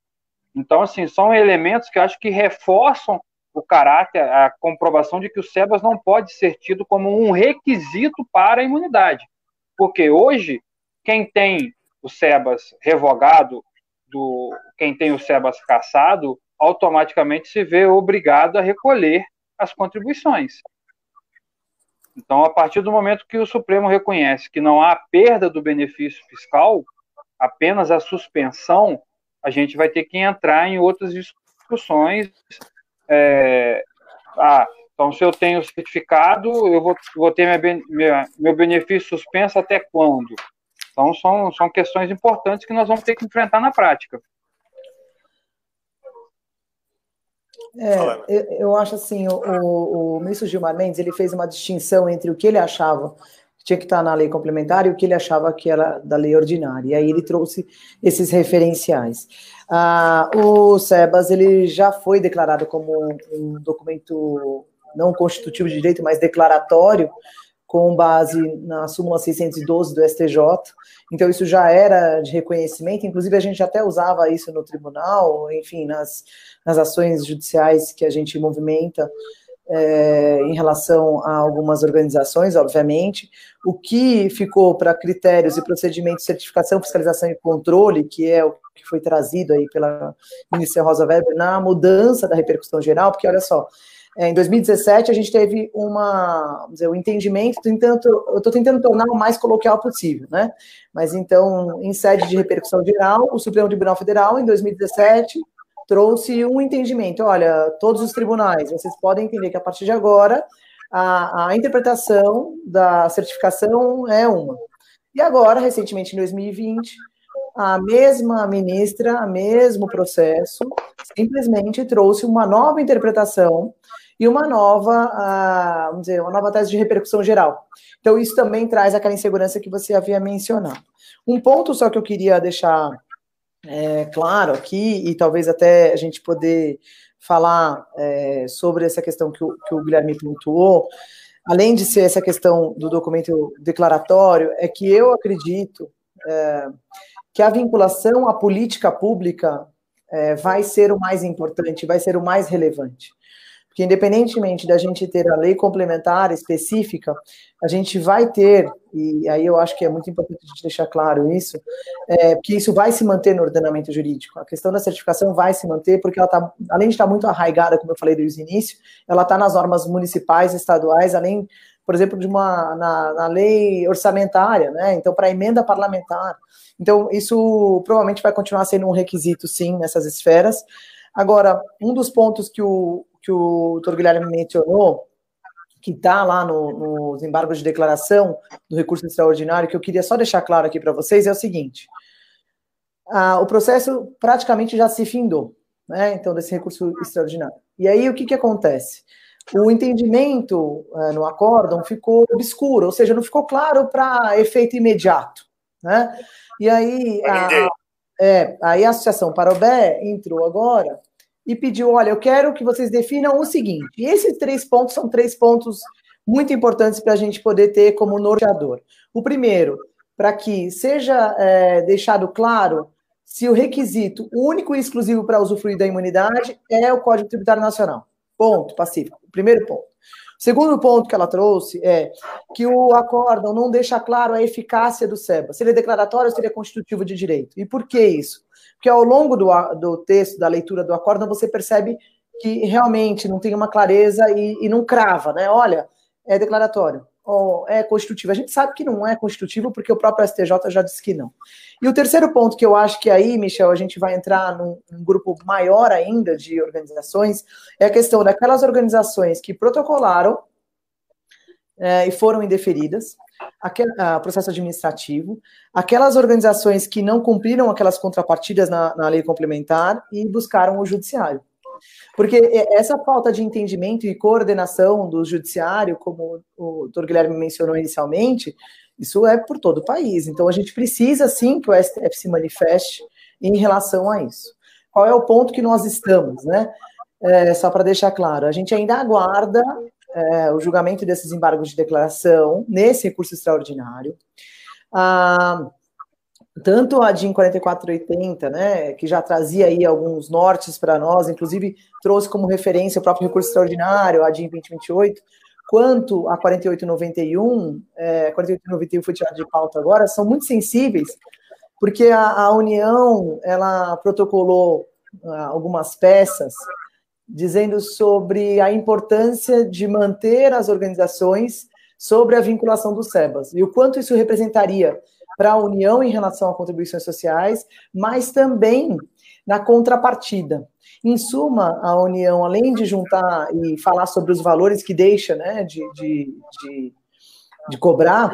Então, assim, são elementos que acho que reforçam o caráter, a comprovação de que o SEBAS não pode ser tido como um requisito para a imunidade. Porque hoje, quem tem o SEBAS revogado, do, quem tem o SEBAS cassado, automaticamente se vê obrigado a recolher as contribuições. Então, a partir do momento que o Supremo reconhece que não há perda do benefício fiscal, apenas a suspensão, a gente vai ter que entrar em outras discussões. É, ah, então, se eu tenho certificado, eu vou, vou ter minha, minha, meu benefício suspenso até quando? Então, são, são questões importantes que nós vamos ter que enfrentar na prática. É, eu, eu, acho assim, o, o, o ministro Gilmar Mendes ele fez uma distinção entre o que ele achava que tinha que estar na lei complementar e o que ele achava que era da lei ordinária. E aí ele trouxe esses referenciais. Ah, o SEBAS ele já foi declarado como um documento não constitutivo de direito, mas declaratório, com base na súmula 612 do STJ. Então, isso já era de reconhecimento, inclusive a gente até usava isso no tribunal, enfim, nas, nas ações judiciais que a gente movimenta é, em relação a algumas organizações, obviamente. O que ficou para critérios e procedimentos de certificação, fiscalização e controle, que é o que foi trazido aí pela ministra Rosa Weber, na mudança da repercussão geral, porque olha só, em 2017, a gente teve uma, dizer, um entendimento, tentando, eu estou tentando tornar o mais coloquial possível, né? Mas então, em sede de repercussão geral, o Supremo Tribunal Federal, em 2017, trouxe um entendimento. Olha, todos os tribunais, vocês podem entender que a partir de agora a, a interpretação da certificação é uma. E agora, recentemente, em 2020, a mesma ministra, o mesmo processo, simplesmente trouxe uma nova interpretação e uma nova, vamos dizer, uma nova tese de repercussão geral. Então, isso também traz aquela insegurança que você havia mencionado. Um ponto só que eu queria deixar é, claro aqui, e talvez até a gente poder falar é, sobre essa questão que o, que o Guilherme pontuou, além de ser essa questão do documento declaratório, é que eu acredito é, que a vinculação à política pública é, vai ser o mais importante, vai ser o mais relevante. Porque, independentemente da gente ter a lei complementar específica, a gente vai ter, e aí eu acho que é muito importante a gente deixar claro isso, é, que isso vai se manter no ordenamento jurídico. A questão da certificação vai se manter, porque ela está, além de estar muito arraigada, como eu falei desde o início, ela está nas normas municipais, estaduais, além, por exemplo, de uma na, na lei orçamentária, né? Então, para emenda parlamentar. Então, isso provavelmente vai continuar sendo um requisito, sim, nessas esferas. Agora, um dos pontos que o, que o doutor Guilherme mencionou, que está lá no, nos embargos de declaração do recurso extraordinário, que eu queria só deixar claro aqui para vocês, é o seguinte: o processo praticamente já se findou, né? Então, desse recurso extraordinário. E aí, o que, que acontece? O entendimento uh, no acórdão ficou obscuro, ou seja, não ficou claro para efeito imediato, né? E aí, a, é, aí a Associação Parobé entrou agora e pediu: olha, eu quero que vocês definam o seguinte. E esses três pontos são três pontos muito importantes para a gente poder ter como norteador. O primeiro, para que seja é, deixado claro se o requisito único e exclusivo para usufruir da imunidade é o Código Tributário Nacional. Ponto, pacífico. Primeiro ponto. Segundo ponto que ela trouxe é que o acórdão não deixa claro a eficácia do SEBA. Se ele é declaratório ou constitutivo de direito. E por que isso? Porque ao longo do, do texto, da leitura do acórdão, você percebe que realmente não tem uma clareza e, e não crava, né? Olha, é declaratório, é constitutivo. A gente sabe que não é constitutivo porque o próprio STJ já disse que não. E o terceiro ponto que eu acho que aí, Michel, a gente vai entrar num, num grupo maior ainda de organizações, é a questão daquelas organizações que protocolaram é, e foram indeferidas, aquele, uh, processo administrativo, aquelas organizações que não cumpriram aquelas contrapartidas na, na lei complementar e buscaram o judiciário. Porque essa falta de entendimento e coordenação do judiciário, como o doutor Guilherme mencionou inicialmente, isso é por todo o país. Então a gente precisa sim que o STF se manifeste em relação a isso. Qual é o ponto que nós estamos, né? É, só para deixar claro, a gente ainda aguarda é, o julgamento desses embargos de declaração nesse recurso extraordinário. Ah, tanto a DIN 4480, né, que já trazia aí alguns nortes para nós, inclusive trouxe como referência o próprio recurso extraordinário, a DIN 2028, quanto a 4891, é, 4891 foi tirada de pauta agora, são muito sensíveis, porque a, a União, ela protocolou ah, algumas peças dizendo sobre a importância de manter as organizações sobre a vinculação dos SEBAS e o quanto isso representaria para a União em relação a contribuições sociais, mas também na contrapartida. Em suma, a União, além de juntar e falar sobre os valores que deixa né, de, de, de, de cobrar,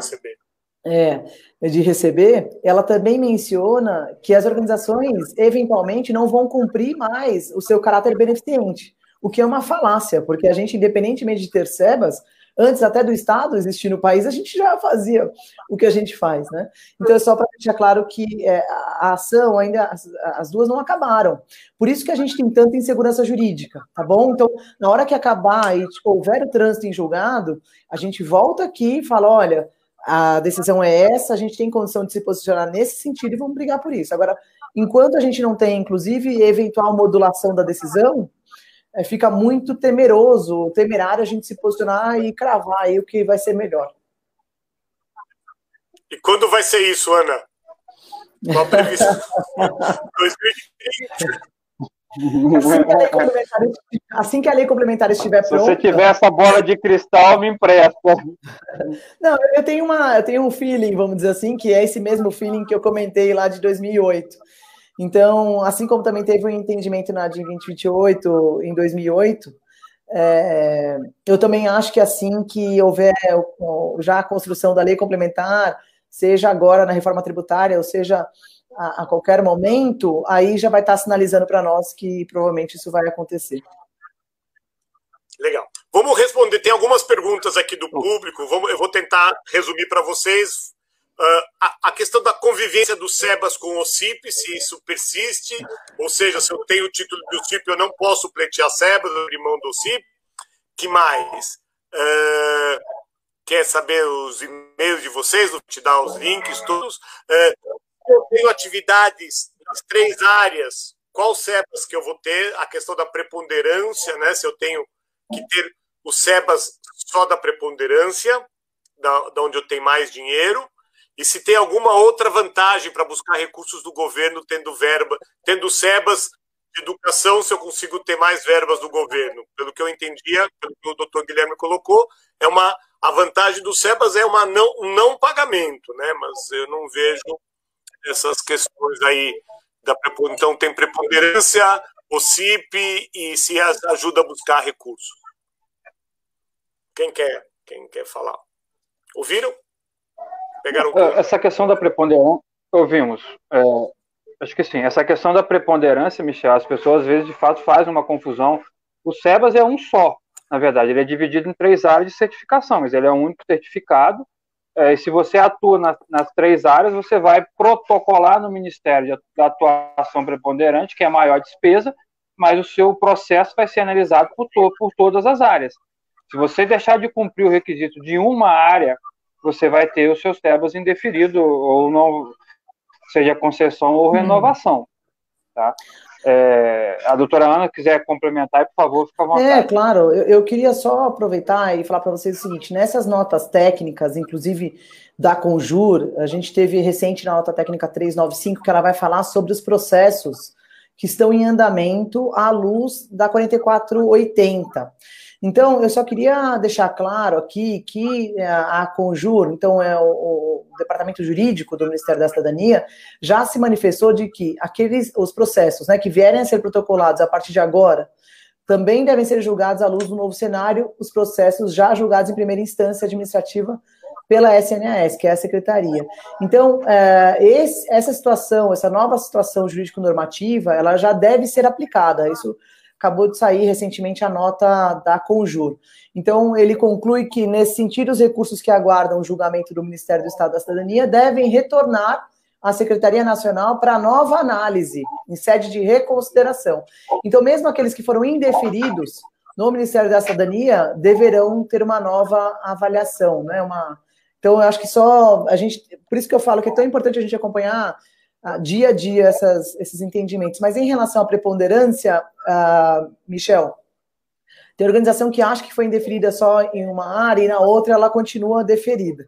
é, de receber, ela também menciona que as organizações eventualmente não vão cumprir mais o seu caráter beneficente, o que é uma falácia, porque a gente, independentemente de ter SEBAS, antes até do Estado existir no país, a gente já fazia o que a gente faz, né? Então é só para deixar claro que é, a ação ainda, as, as, duas não acabaram. Por isso que a gente tem tanta insegurança jurídica, tá bom? Então, na hora que acabar e tipo, houver o trânsito em julgado, a gente volta aqui e fala, olha, a decisão é essa, a gente tem condição de se posicionar nesse sentido e vamos brigar por isso. Agora, enquanto a gente não tem, inclusive, eventual modulação da decisão, é, fica muito temeroso, temerário a gente se posicionar e cravar aí o que vai ser melhor. E quando vai ser isso, Ana? Qual a previsão? 2020. Assim que a lei complementar, assim estiver Se pronta. você tiver essa bola de cristal, me empresta. Não, eu tenho, uma, eu tenho um feeling, vamos dizer assim, que é esse mesmo feeling que eu comentei lá de 2008. Então, assim como também teve um entendimento na DIN 2028 em 2008, é, eu também acho que assim que houver já a construção da lei complementar, seja agora na reforma tributária, ou seja a, a qualquer momento, aí já vai estar sinalizando para nós que provavelmente isso vai acontecer. Legal. Vamos responder. Tem algumas perguntas aqui do público. Vamos, eu vou tentar resumir para vocês. Uh, a, a, questão da convivência do SEBAS com o CIP, se isso persiste, ou seja, se eu tenho o título do CIP, eu não posso pleitear SEBAS, abrir mão do CIP. que mais? Uh, quer saber os e-mails de vocês? Vou te dar os links todos. Uh, eu tenho atividades nas três áreas, qual SEBAS que eu vou ter? A questão da preponderância, né? Se eu tenho que ter o SEBAS só da preponderância, da, da onde eu tenho mais dinheiro, e se tem alguma outra vantagem para buscar recursos do governo tendo verba, tendo SEBAS de educação, se eu consigo ter mais verbas do governo. Pelo que eu entendia, pelo que o doutor Guilherme colocou, é uma a vantagem do SEBAS é uma não, um não pagamento, né? Mas eu não vejo essas questões aí da então tem preponderância, o CIP e se ajuda a buscar recursos. Quem quer? Quem quer falar? Ouviram? Pegaram é, Essa questão da preponderância, ouvimos. É, acho que sim. Essa questão da preponderância, Michel, as pessoas às vezes de fato fazem uma confusão. O SEBAS é um só, na verdade. Ele é dividido em três áreas de certificação, mas ele é um único certificado é, se você atua nas, nas, três áreas, você vai protocolar no Ministério da Atuação Preponderante, que é a maior despesa, mas o seu processo vai ser analisado por, to, por todas as áreas. Se você deixar de cumprir o requisito de uma área, você vai ter os seus TEBAs indeferido, ou não, seja concessão ou renovação. Tá? É, a doutora Ana quiser complementar, por favor, fica à vontade. É, claro, eu, eu queria só aproveitar e falar para vocês o seguinte: nessas notas técnicas, inclusive da Conjur, a gente teve recente na nota técnica 395 que ela vai falar sobre os processos que estão em andamento à luz da 4480. Então, eu só queria deixar claro aqui que é, a Conjur, então é o, o, Departamento Jurídico do Ministério da Cidadania, já se manifestou de que aqueles os processos né, que vierem a ser protocolados a partir de agora também devem ser julgados à luz do novo cenário, os processos já julgados em primeira instância administrativa pela SNAS, que é a Secretaria. Então, é, esse, essa situação, essa nova situação jurídico-normativa, ela já deve ser aplicada. Isso acabou de sair recentemente a nota da Conjur. Então, ele conclui que, nesse sentido, os recursos que aguardam o julgamento do Ministério do Estado da Cidadania devem retornar à Secretaria Nacional para nova análise, em sede de reconsideração. Então, mesmo aqueles que foram indeferidos no Ministério da Cidadania deverão ter uma nova avaliação, né? Uma... Então, eu acho que só a gente, por isso que eu falo que é tão importante a gente acompanhar dia a dia essas, esses entendimentos. Mas em relação à preponderância, uh, Michel, tem organização que acha que foi indeferida só em uma área e na outra ela continua deferida,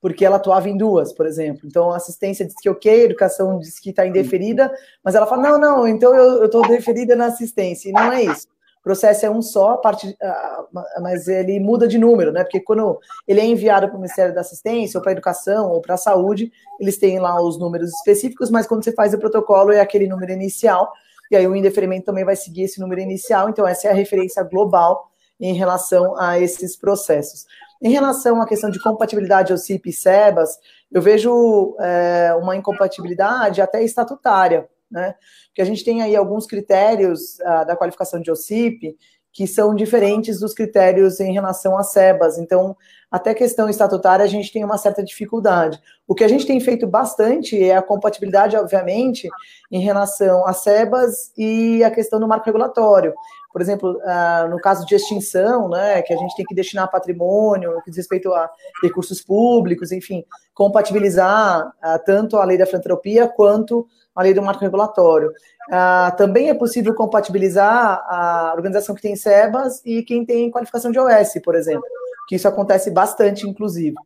porque ela atuava em duas, por exemplo. Então, a assistência diz que ok, a educação diz que está indeferida, mas ela fala, não, não, então eu estou deferida na assistência, e não é isso processo é um só, parte, ah, mas ele muda de número, né? Porque quando ele é enviado para o Ministério da Assistência, ou para a Educação, ou para a Saúde, eles têm lá os números específicos, mas quando você faz o protocolo é aquele número inicial, e aí o indeferimento também vai seguir esse número inicial, então essa é a referência global em relação a esses processos. Em relação à questão de compatibilidade ao CIP e SEBAS, eu vejo é, uma incompatibilidade até estatutária, né? Porque a gente tem aí alguns critérios uh, da qualificação de OCIP que são diferentes dos critérios em relação a SEBAS. Então, até questão estatutária, a gente tem uma certa dificuldade. O que a gente tem feito bastante é a compatibilidade, obviamente, em relação a SEBAS e a questão do marco regulatório. Por exemplo, uh, no caso de extinção, né, que a gente tem que destinar patrimônio, no que diz respeito a recursos públicos, enfim, compatibilizar uh, tanto a lei da filantropia quanto a lei do marco regulatório. Uh, também é possível compatibilizar a organização que tem SEBAS e quem tem qualificação de OS, por exemplo, que isso acontece bastante, inclusive.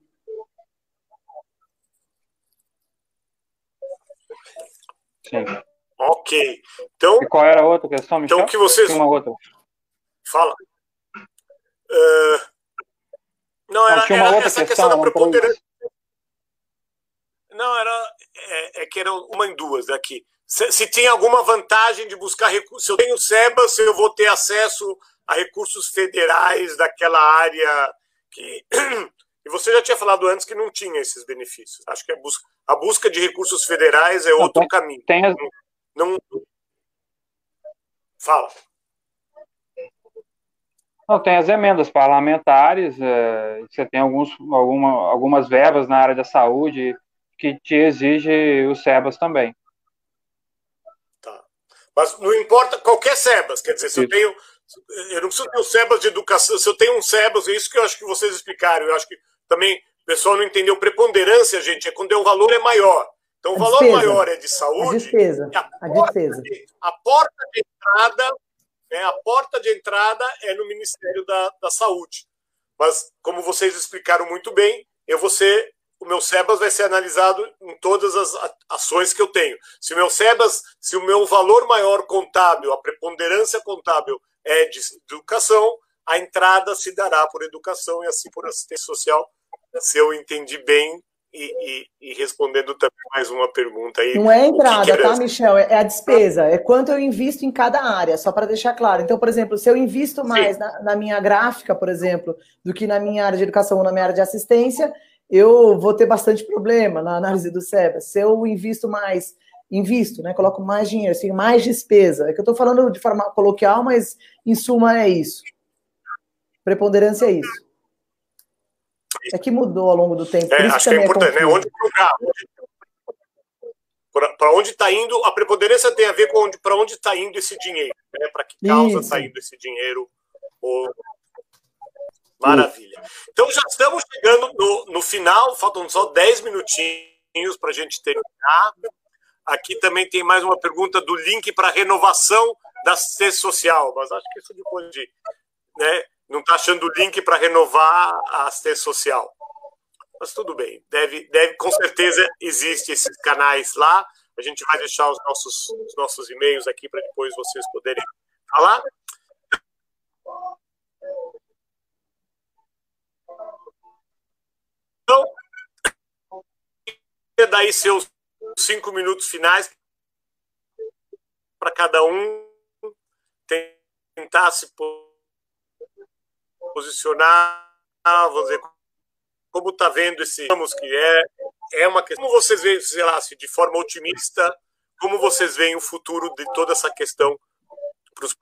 Sim. Ok. Então, e qual era a outra questão, Michel? Então, que vocês... uma outra. Fala. Uh... Não, era, tinha uma era outra essa questão, questão da preponderância. Não, era é, é, que era uma em duas aqui. Se, se tem alguma vantagem de buscar recursos. Se eu tenho SEBA, se eu vou ter acesso a recursos federais daquela área que. E você já tinha falado antes que não tinha esses benefícios. Acho que a busca, a busca de recursos federais é outro caminho. Tem as... não, não, Fala. Não, tem as emendas parlamentares, é, você tem alguns, alguma, algumas verbas na área da saúde que te exige os SEBAS também. Tá. Mas não importa qualquer SEBAS, quer dizer, se eu tenho. Eu não preciso ter o SEBAS de educação, se eu tenho um SEBAS, é isso que eu acho que vocês explicaram. Eu acho que também o pessoal não entendeu. Preponderância, gente, é quando o valor é maior. Então, o valor maior é de saúde. A despesa. A, a, despesa. De, a porta de entrada, né, a porta de entrada é no Ministério da, da Saúde. Mas, como vocês explicaram muito bem, eu vou ser, o meu SEBAS vai ser analisado em todas as ações que eu tenho. Se o meu SEBAS, se o meu valor maior contábil, a preponderância contábil é de educação, a entrada se dará por educação e assim por assistência social, se eu entendi bem e, e, e, respondendo também mais uma pergunta aí. Não é a entrada, tá, Michel? É a despesa. É quanto eu invisto em cada área, só para deixar claro. Então, por exemplo, se eu invisto mais na, na, minha gráfica, por exemplo, do que na minha área de educação ou na minha área de assistência, eu vou ter bastante problema na análise do SEBA. Se eu invisto mais, invisto, né? Coloco mais dinheiro, assim, mais despesa. É que eu estou falando de forma coloquial, mas em suma é isso. Preponderância é isso. É que mudou ao longo do tempo. É, acho que é, é importante, é né? Onde para onde está indo, a preponderância tem a ver com para onde está indo esse dinheiro, né? Para que causa está indo esse dinheiro. Oh. Maravilha. Então já estamos chegando no, no final, faltam só 10 minutinhos para a gente terminar. Aqui também tem mais uma pergunta do link para renovação da assistência social, mas acho que isso depois de. Né, não está achando o link para renovar a assistência social. Mas tudo bem, deve, deve, com certeza existe esses canais lá. A gente vai deixar os nossos, os nossos e-mails aqui para depois vocês poderem falar. Então, daí seus cinco minutos finais para cada um tentar se posicionar, vamos dizer, como está vendo esse, vamos que é, é uma questão. Como vocês veem, sei lá, de forma otimista, como vocês veem o futuro de toda essa questão para os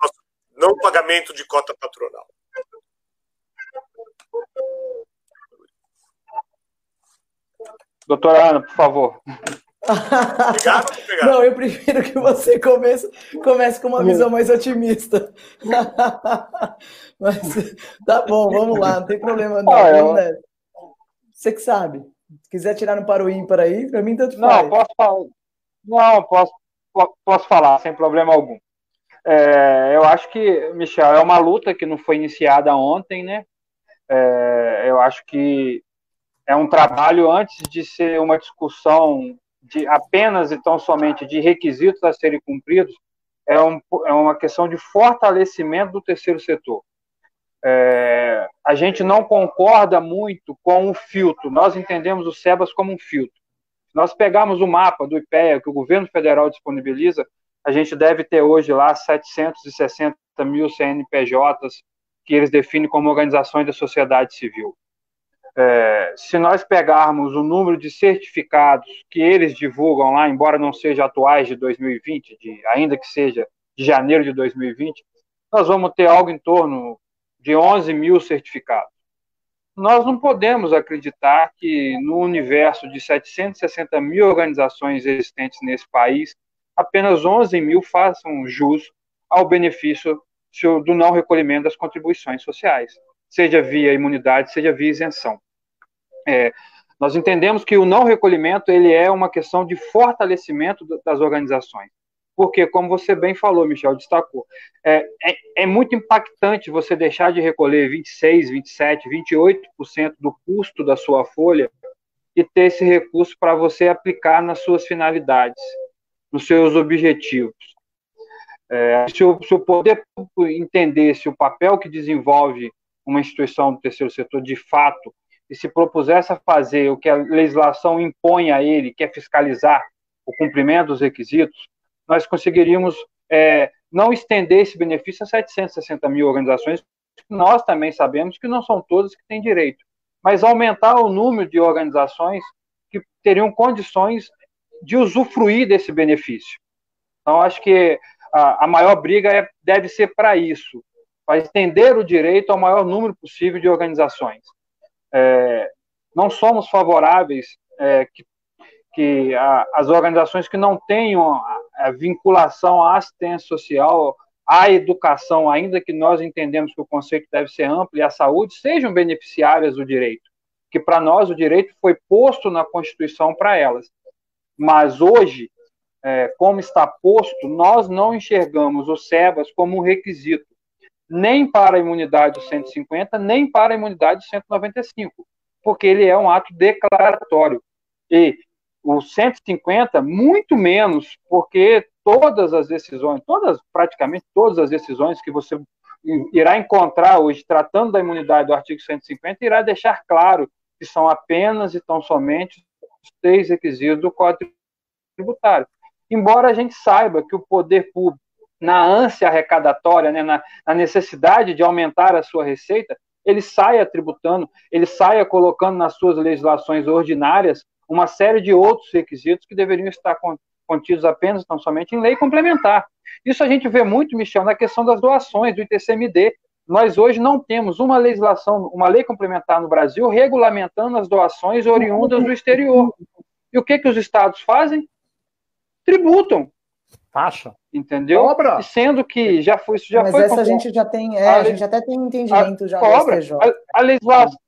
não pagamento de cota patronal? Doutora Ana, por favor. Não, eu prefiro que você comece, comece com uma visão mais otimista. Mas tá bom, vamos lá, não tem problema não. Ah, eu... né? Você que sabe. Se quiser tirar no para o ímpar aí, para mim tanto faz. Não, posso falar. Não, posso, posso falar, sem problema algum. É, eu acho que, Michel, é uma luta que não foi iniciada ontem, né? É, eu acho que é um trabalho antes de ser uma discussão de apenas e tão somente de requisitos a serem cumpridos, é, um, é uma questão de fortalecimento do terceiro setor. É, a gente não concorda muito com o filtro, nós entendemos o SEBAS como um filtro. Nós pegarmos o mapa do IPEA que o governo federal disponibiliza, a gente deve ter hoje lá 760 mil CNPJs que eles definem como organizações da sociedade civil é, se nós pegarmos o número de certificados que eles divulgam lá, embora não seja atuais de 2020, de, ainda que seja de janeiro de 2020, nós vamos ter algo em torno de 11 mil certificados. Nós não podemos acreditar que no universo de 760 mil organizações existentes nesse país, apenas 11 mil façam jus ao benefício do não recolhimento das contribuições sociais, seja via imunidade, seja via isenção. É, nós entendemos que o não recolhimento ele é uma questão de fortalecimento das organizações. Porque, como você bem falou, Michel, destacou, é, é, é muito impactante você deixar de recolher 26, 27, 28% do custo da sua folha e ter esse recurso para você aplicar nas suas finalidades. nos seus objetivos. É, se, o, se o poder entendesse o papel que desenvolve uma instituição do terceiro setor de fato e se propusesse a fazer o que a legislação impõe a ele, que é fiscalizar o cumprimento dos requisitos, nós conseguiríamos é, não estender esse benefício a 760 mil organizações, nós também sabemos que não são todas que têm direito, mas aumentar o número de organizações que teriam condições de usufruir desse benefício. Então, acho que a, a maior briga é, deve ser para isso, para estender o direito ao maior número possível de organizações. É, não somos favoráveis é, que, que a, as organizações que não tenham a, a vinculação à assistência social, à educação, ainda que nós entendemos que o conceito deve ser amplo, e à saúde, sejam beneficiárias do direito. Que para nós o direito foi posto na Constituição para elas. Mas hoje, é, como está posto, nós não enxergamos o SEBAS como um requisito, nem para a imunidade do 150, nem para a imunidade do 195, porque ele é um ato declaratório. E o 150, muito menos, porque todas as decisões, todas, praticamente todas as decisões que você irá encontrar hoje, tratando da imunidade do artigo 150, irá deixar claro que são apenas e tão somente os três requisitos do Código Tributário. Embora a gente saiba que o poder público, na ânsia arrecadatória, né, na, na necessidade de aumentar a sua receita, ele saia tributando, ele saia colocando nas suas legislações ordinárias uma série de outros requisitos que deveriam estar contidos apenas, não somente em lei complementar. Isso a gente vê muito, Michel, na questão das doações do ITCMD. Nós hoje não temos uma legislação, uma lei complementar no Brasil regulamentando as doações oriundas do exterior. E o que, que os estados fazem? Tributam. Taxa. Entendeu? Cobra. Sendo que já foi isso já Mas foi essa a gente já tem, é, a, a gente até tem entendimento a, já cobra. A, a legislação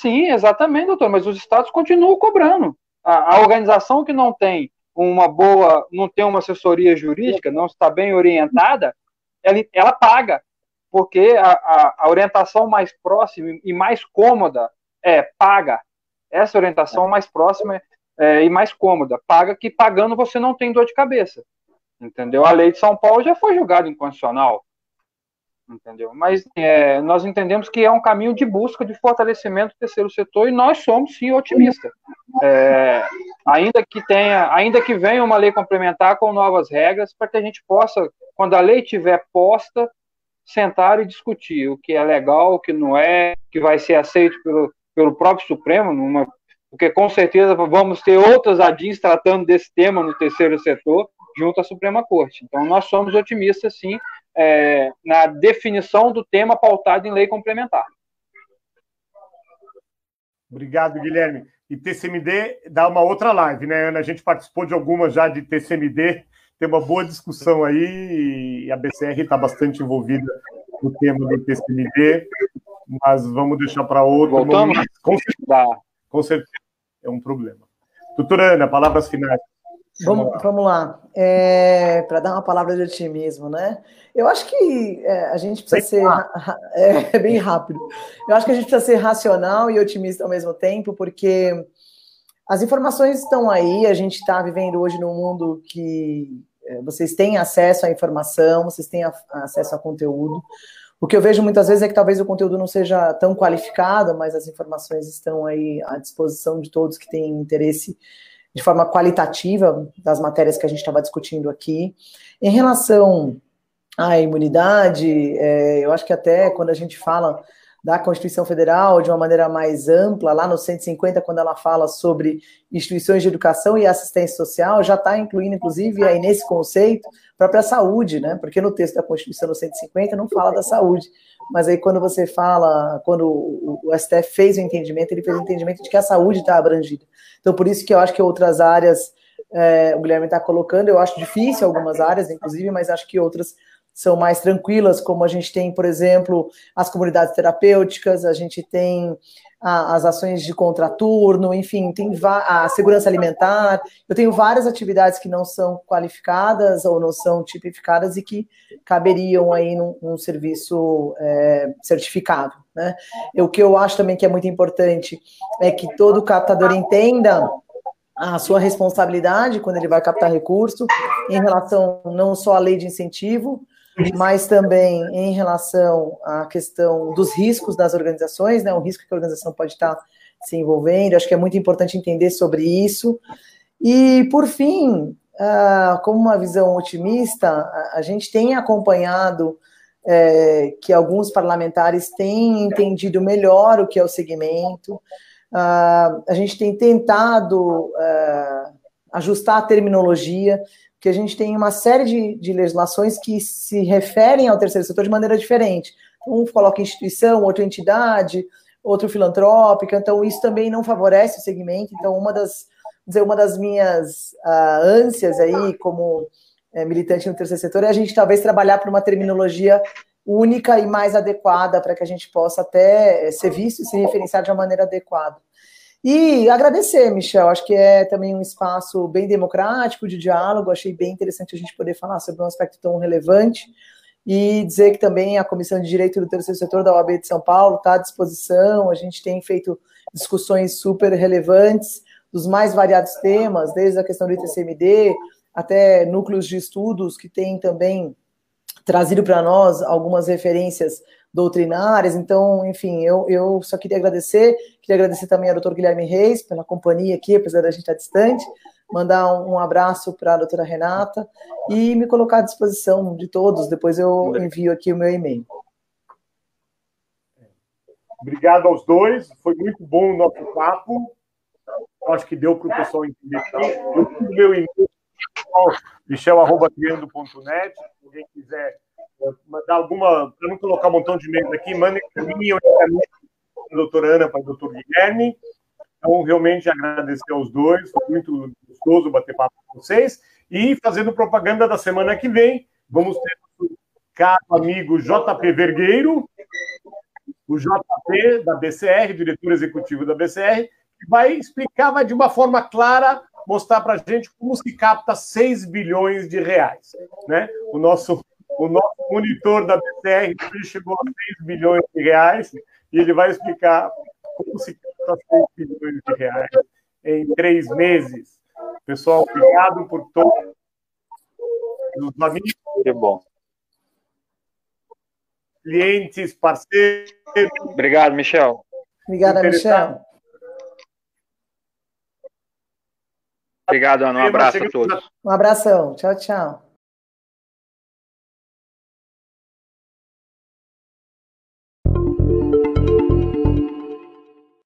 Sim, exatamente, doutor, mas os estados continuam cobrando. A, a, organização que não tem uma boa, não tem uma assessoria jurídica, não está bem orientada, ela, ela paga, porque a, a, a orientação mais próxima e mais cômoda é paga. Essa orientação mais próxima é, e mais cômoda. Paga que pagando você não tem dor de cabeça. Entendeu? A lei de São Paulo já foi julgada inconstitucional entendeu? Mas é, nós entendemos que é um caminho de busca de fortalecimento do terceiro setor e nós somos sim otimistas. É, ainda que tenha, ainda que venha uma lei complementar com novas regras, para que a gente possa, quando a lei estiver posta, sentar e discutir o que é legal, o que não é, que vai ser aceito pelo, pelo próprio Supremo, numa, porque com certeza vamos ter outras ADIs tratando desse tema no terceiro setor, junto à Suprema Corte. Então, nós somos otimistas, sim, é, na definição do tema pautado em lei complementar. Obrigado, Guilherme. E TCMD dá uma outra live, né, Ana? A gente participou de algumas já de TCMD, tem uma boa discussão aí, e a BCR está bastante envolvida no tema do TCMD, mas vamos deixar para outro. Voltamos? Com certeza, com certeza, é um problema. Doutora Ana, palavras finais. Vamos, vamos lá. É, Para dar uma palavra de otimismo, né? Eu acho que é, a gente precisa ser. É, é, bem rápido. Eu acho que a gente precisa ser racional e otimista ao mesmo tempo, porque as informações estão aí, a gente está vivendo hoje num mundo que é, vocês têm acesso à informação, vocês têm a, acesso a conteúdo. O que eu vejo muitas vezes é que talvez o conteúdo não seja tão qualificado, mas as informações estão aí à disposição de todos que têm interesse de forma qualitativa das matérias que a gente estava discutindo aqui. Em relação à imunidade, é, eu acho que até quando a gente fala da Constituição Federal de uma maneira mais ampla, lá no 150, quando ela fala sobre instituições de educação e assistência social, já está incluindo, inclusive, aí nesse conceito, a própria saúde, né? Porque no texto da Constituição no 150 não fala da saúde. Mas aí quando você fala, quando o, STF fez o entendimento, ele fez o entendimento de que a saúde está abrangida. Então, por isso que eu acho que outras áreas, é, o Guilherme está colocando, eu acho difícil algumas áreas, inclusive, mas acho que outras são mais tranquilas, como a gente tem, por exemplo, as comunidades terapêuticas, a gente tem a, as ações de contraturno, enfim, tem a segurança alimentar. Eu tenho várias atividades que não são qualificadas ou não são tipificadas e que caberiam aí num, num serviço é, certificado. Né? O que eu acho também que é muito importante é que todo captador entenda a sua responsabilidade quando ele vai captar recurso, em relação não só à lei de incentivo, mas também em relação à questão dos riscos das organizações, né, o risco que a organização pode estar se envolvendo, acho que é muito importante entender sobre isso. E, por fim, uh, como uma visão otimista, a, gente tem acompanhado é, que alguns parlamentares têm entendido melhor o que é o segmento, uh, a gente tem tentado uh, ajustar a terminologia, porque a gente tem uma série de, de legislações que se referem ao terceiro setor de maneira diferente. Um coloca instituição, outra entidade, outro filantrópica, então isso também não favorece o segmento. Então, uma das, dizer, uma das minhas uh, âncias aí, como é, militante no terceiro setor, é a gente talvez trabalhar por uma terminologia única e mais adequada para que a gente possa até ser visto e se referenciar de uma maneira adequada. E agradecer, Michel, acho que é também um espaço bem democrático de diálogo, achei bem interessante a gente poder falar sobre um aspecto tão relevante. E dizer que também a Comissão de Direito do Terceiro Setor da OAB de São Paulo está à disposição, a gente tem feito discussões super relevantes dos mais variados temas, desde a questão do ITCMD até núcleos de estudos que têm também trazido para nós algumas referências doutrinárias. Então, enfim, eu, eu só queria agradecer, queria agradecer também ao doutor Guilherme Reis pela companhia aqui, apesar da gente estar distante, mandar um, um abraço para a doutora Renata e me colocar à disposição de todos. Depois eu envio aqui o meu e-mail. Obrigado aos dois, foi muito bom o nosso papo. Acho que deu para o pessoal entender. Eu fiz meu e-mail, michel.criando.net. Se alguém quiser mandar alguma, para não colocar um montão de e-mails aqui, mandem para mim, eu para a doutora Ana, para o doutor Guilherme. Então, realmente agradecer aos dois, foi muito gostoso bater papo com vocês. E fazendo propaganda da semana que vem, vamos ter o caro amigo JP Vergueiro, o JP da BCR, diretor executivo da BCR, que vai explicar, vai de uma forma clara, mostrar para a gente como se capta 6 bilhões de reais. Né? O nosso o nosso monitor da BCR chegou a 6 bilhões de reais e ele vai explicar como se capta 6 bilhões de reais em três meses. Pessoal, obrigado por todos os amigos. Que bom. Clientes, parceiros. Obrigado, Michel. Obrigada, Michel. Obrigado, Ana. Um abraço a todos. Um abração. Tchau, tchau.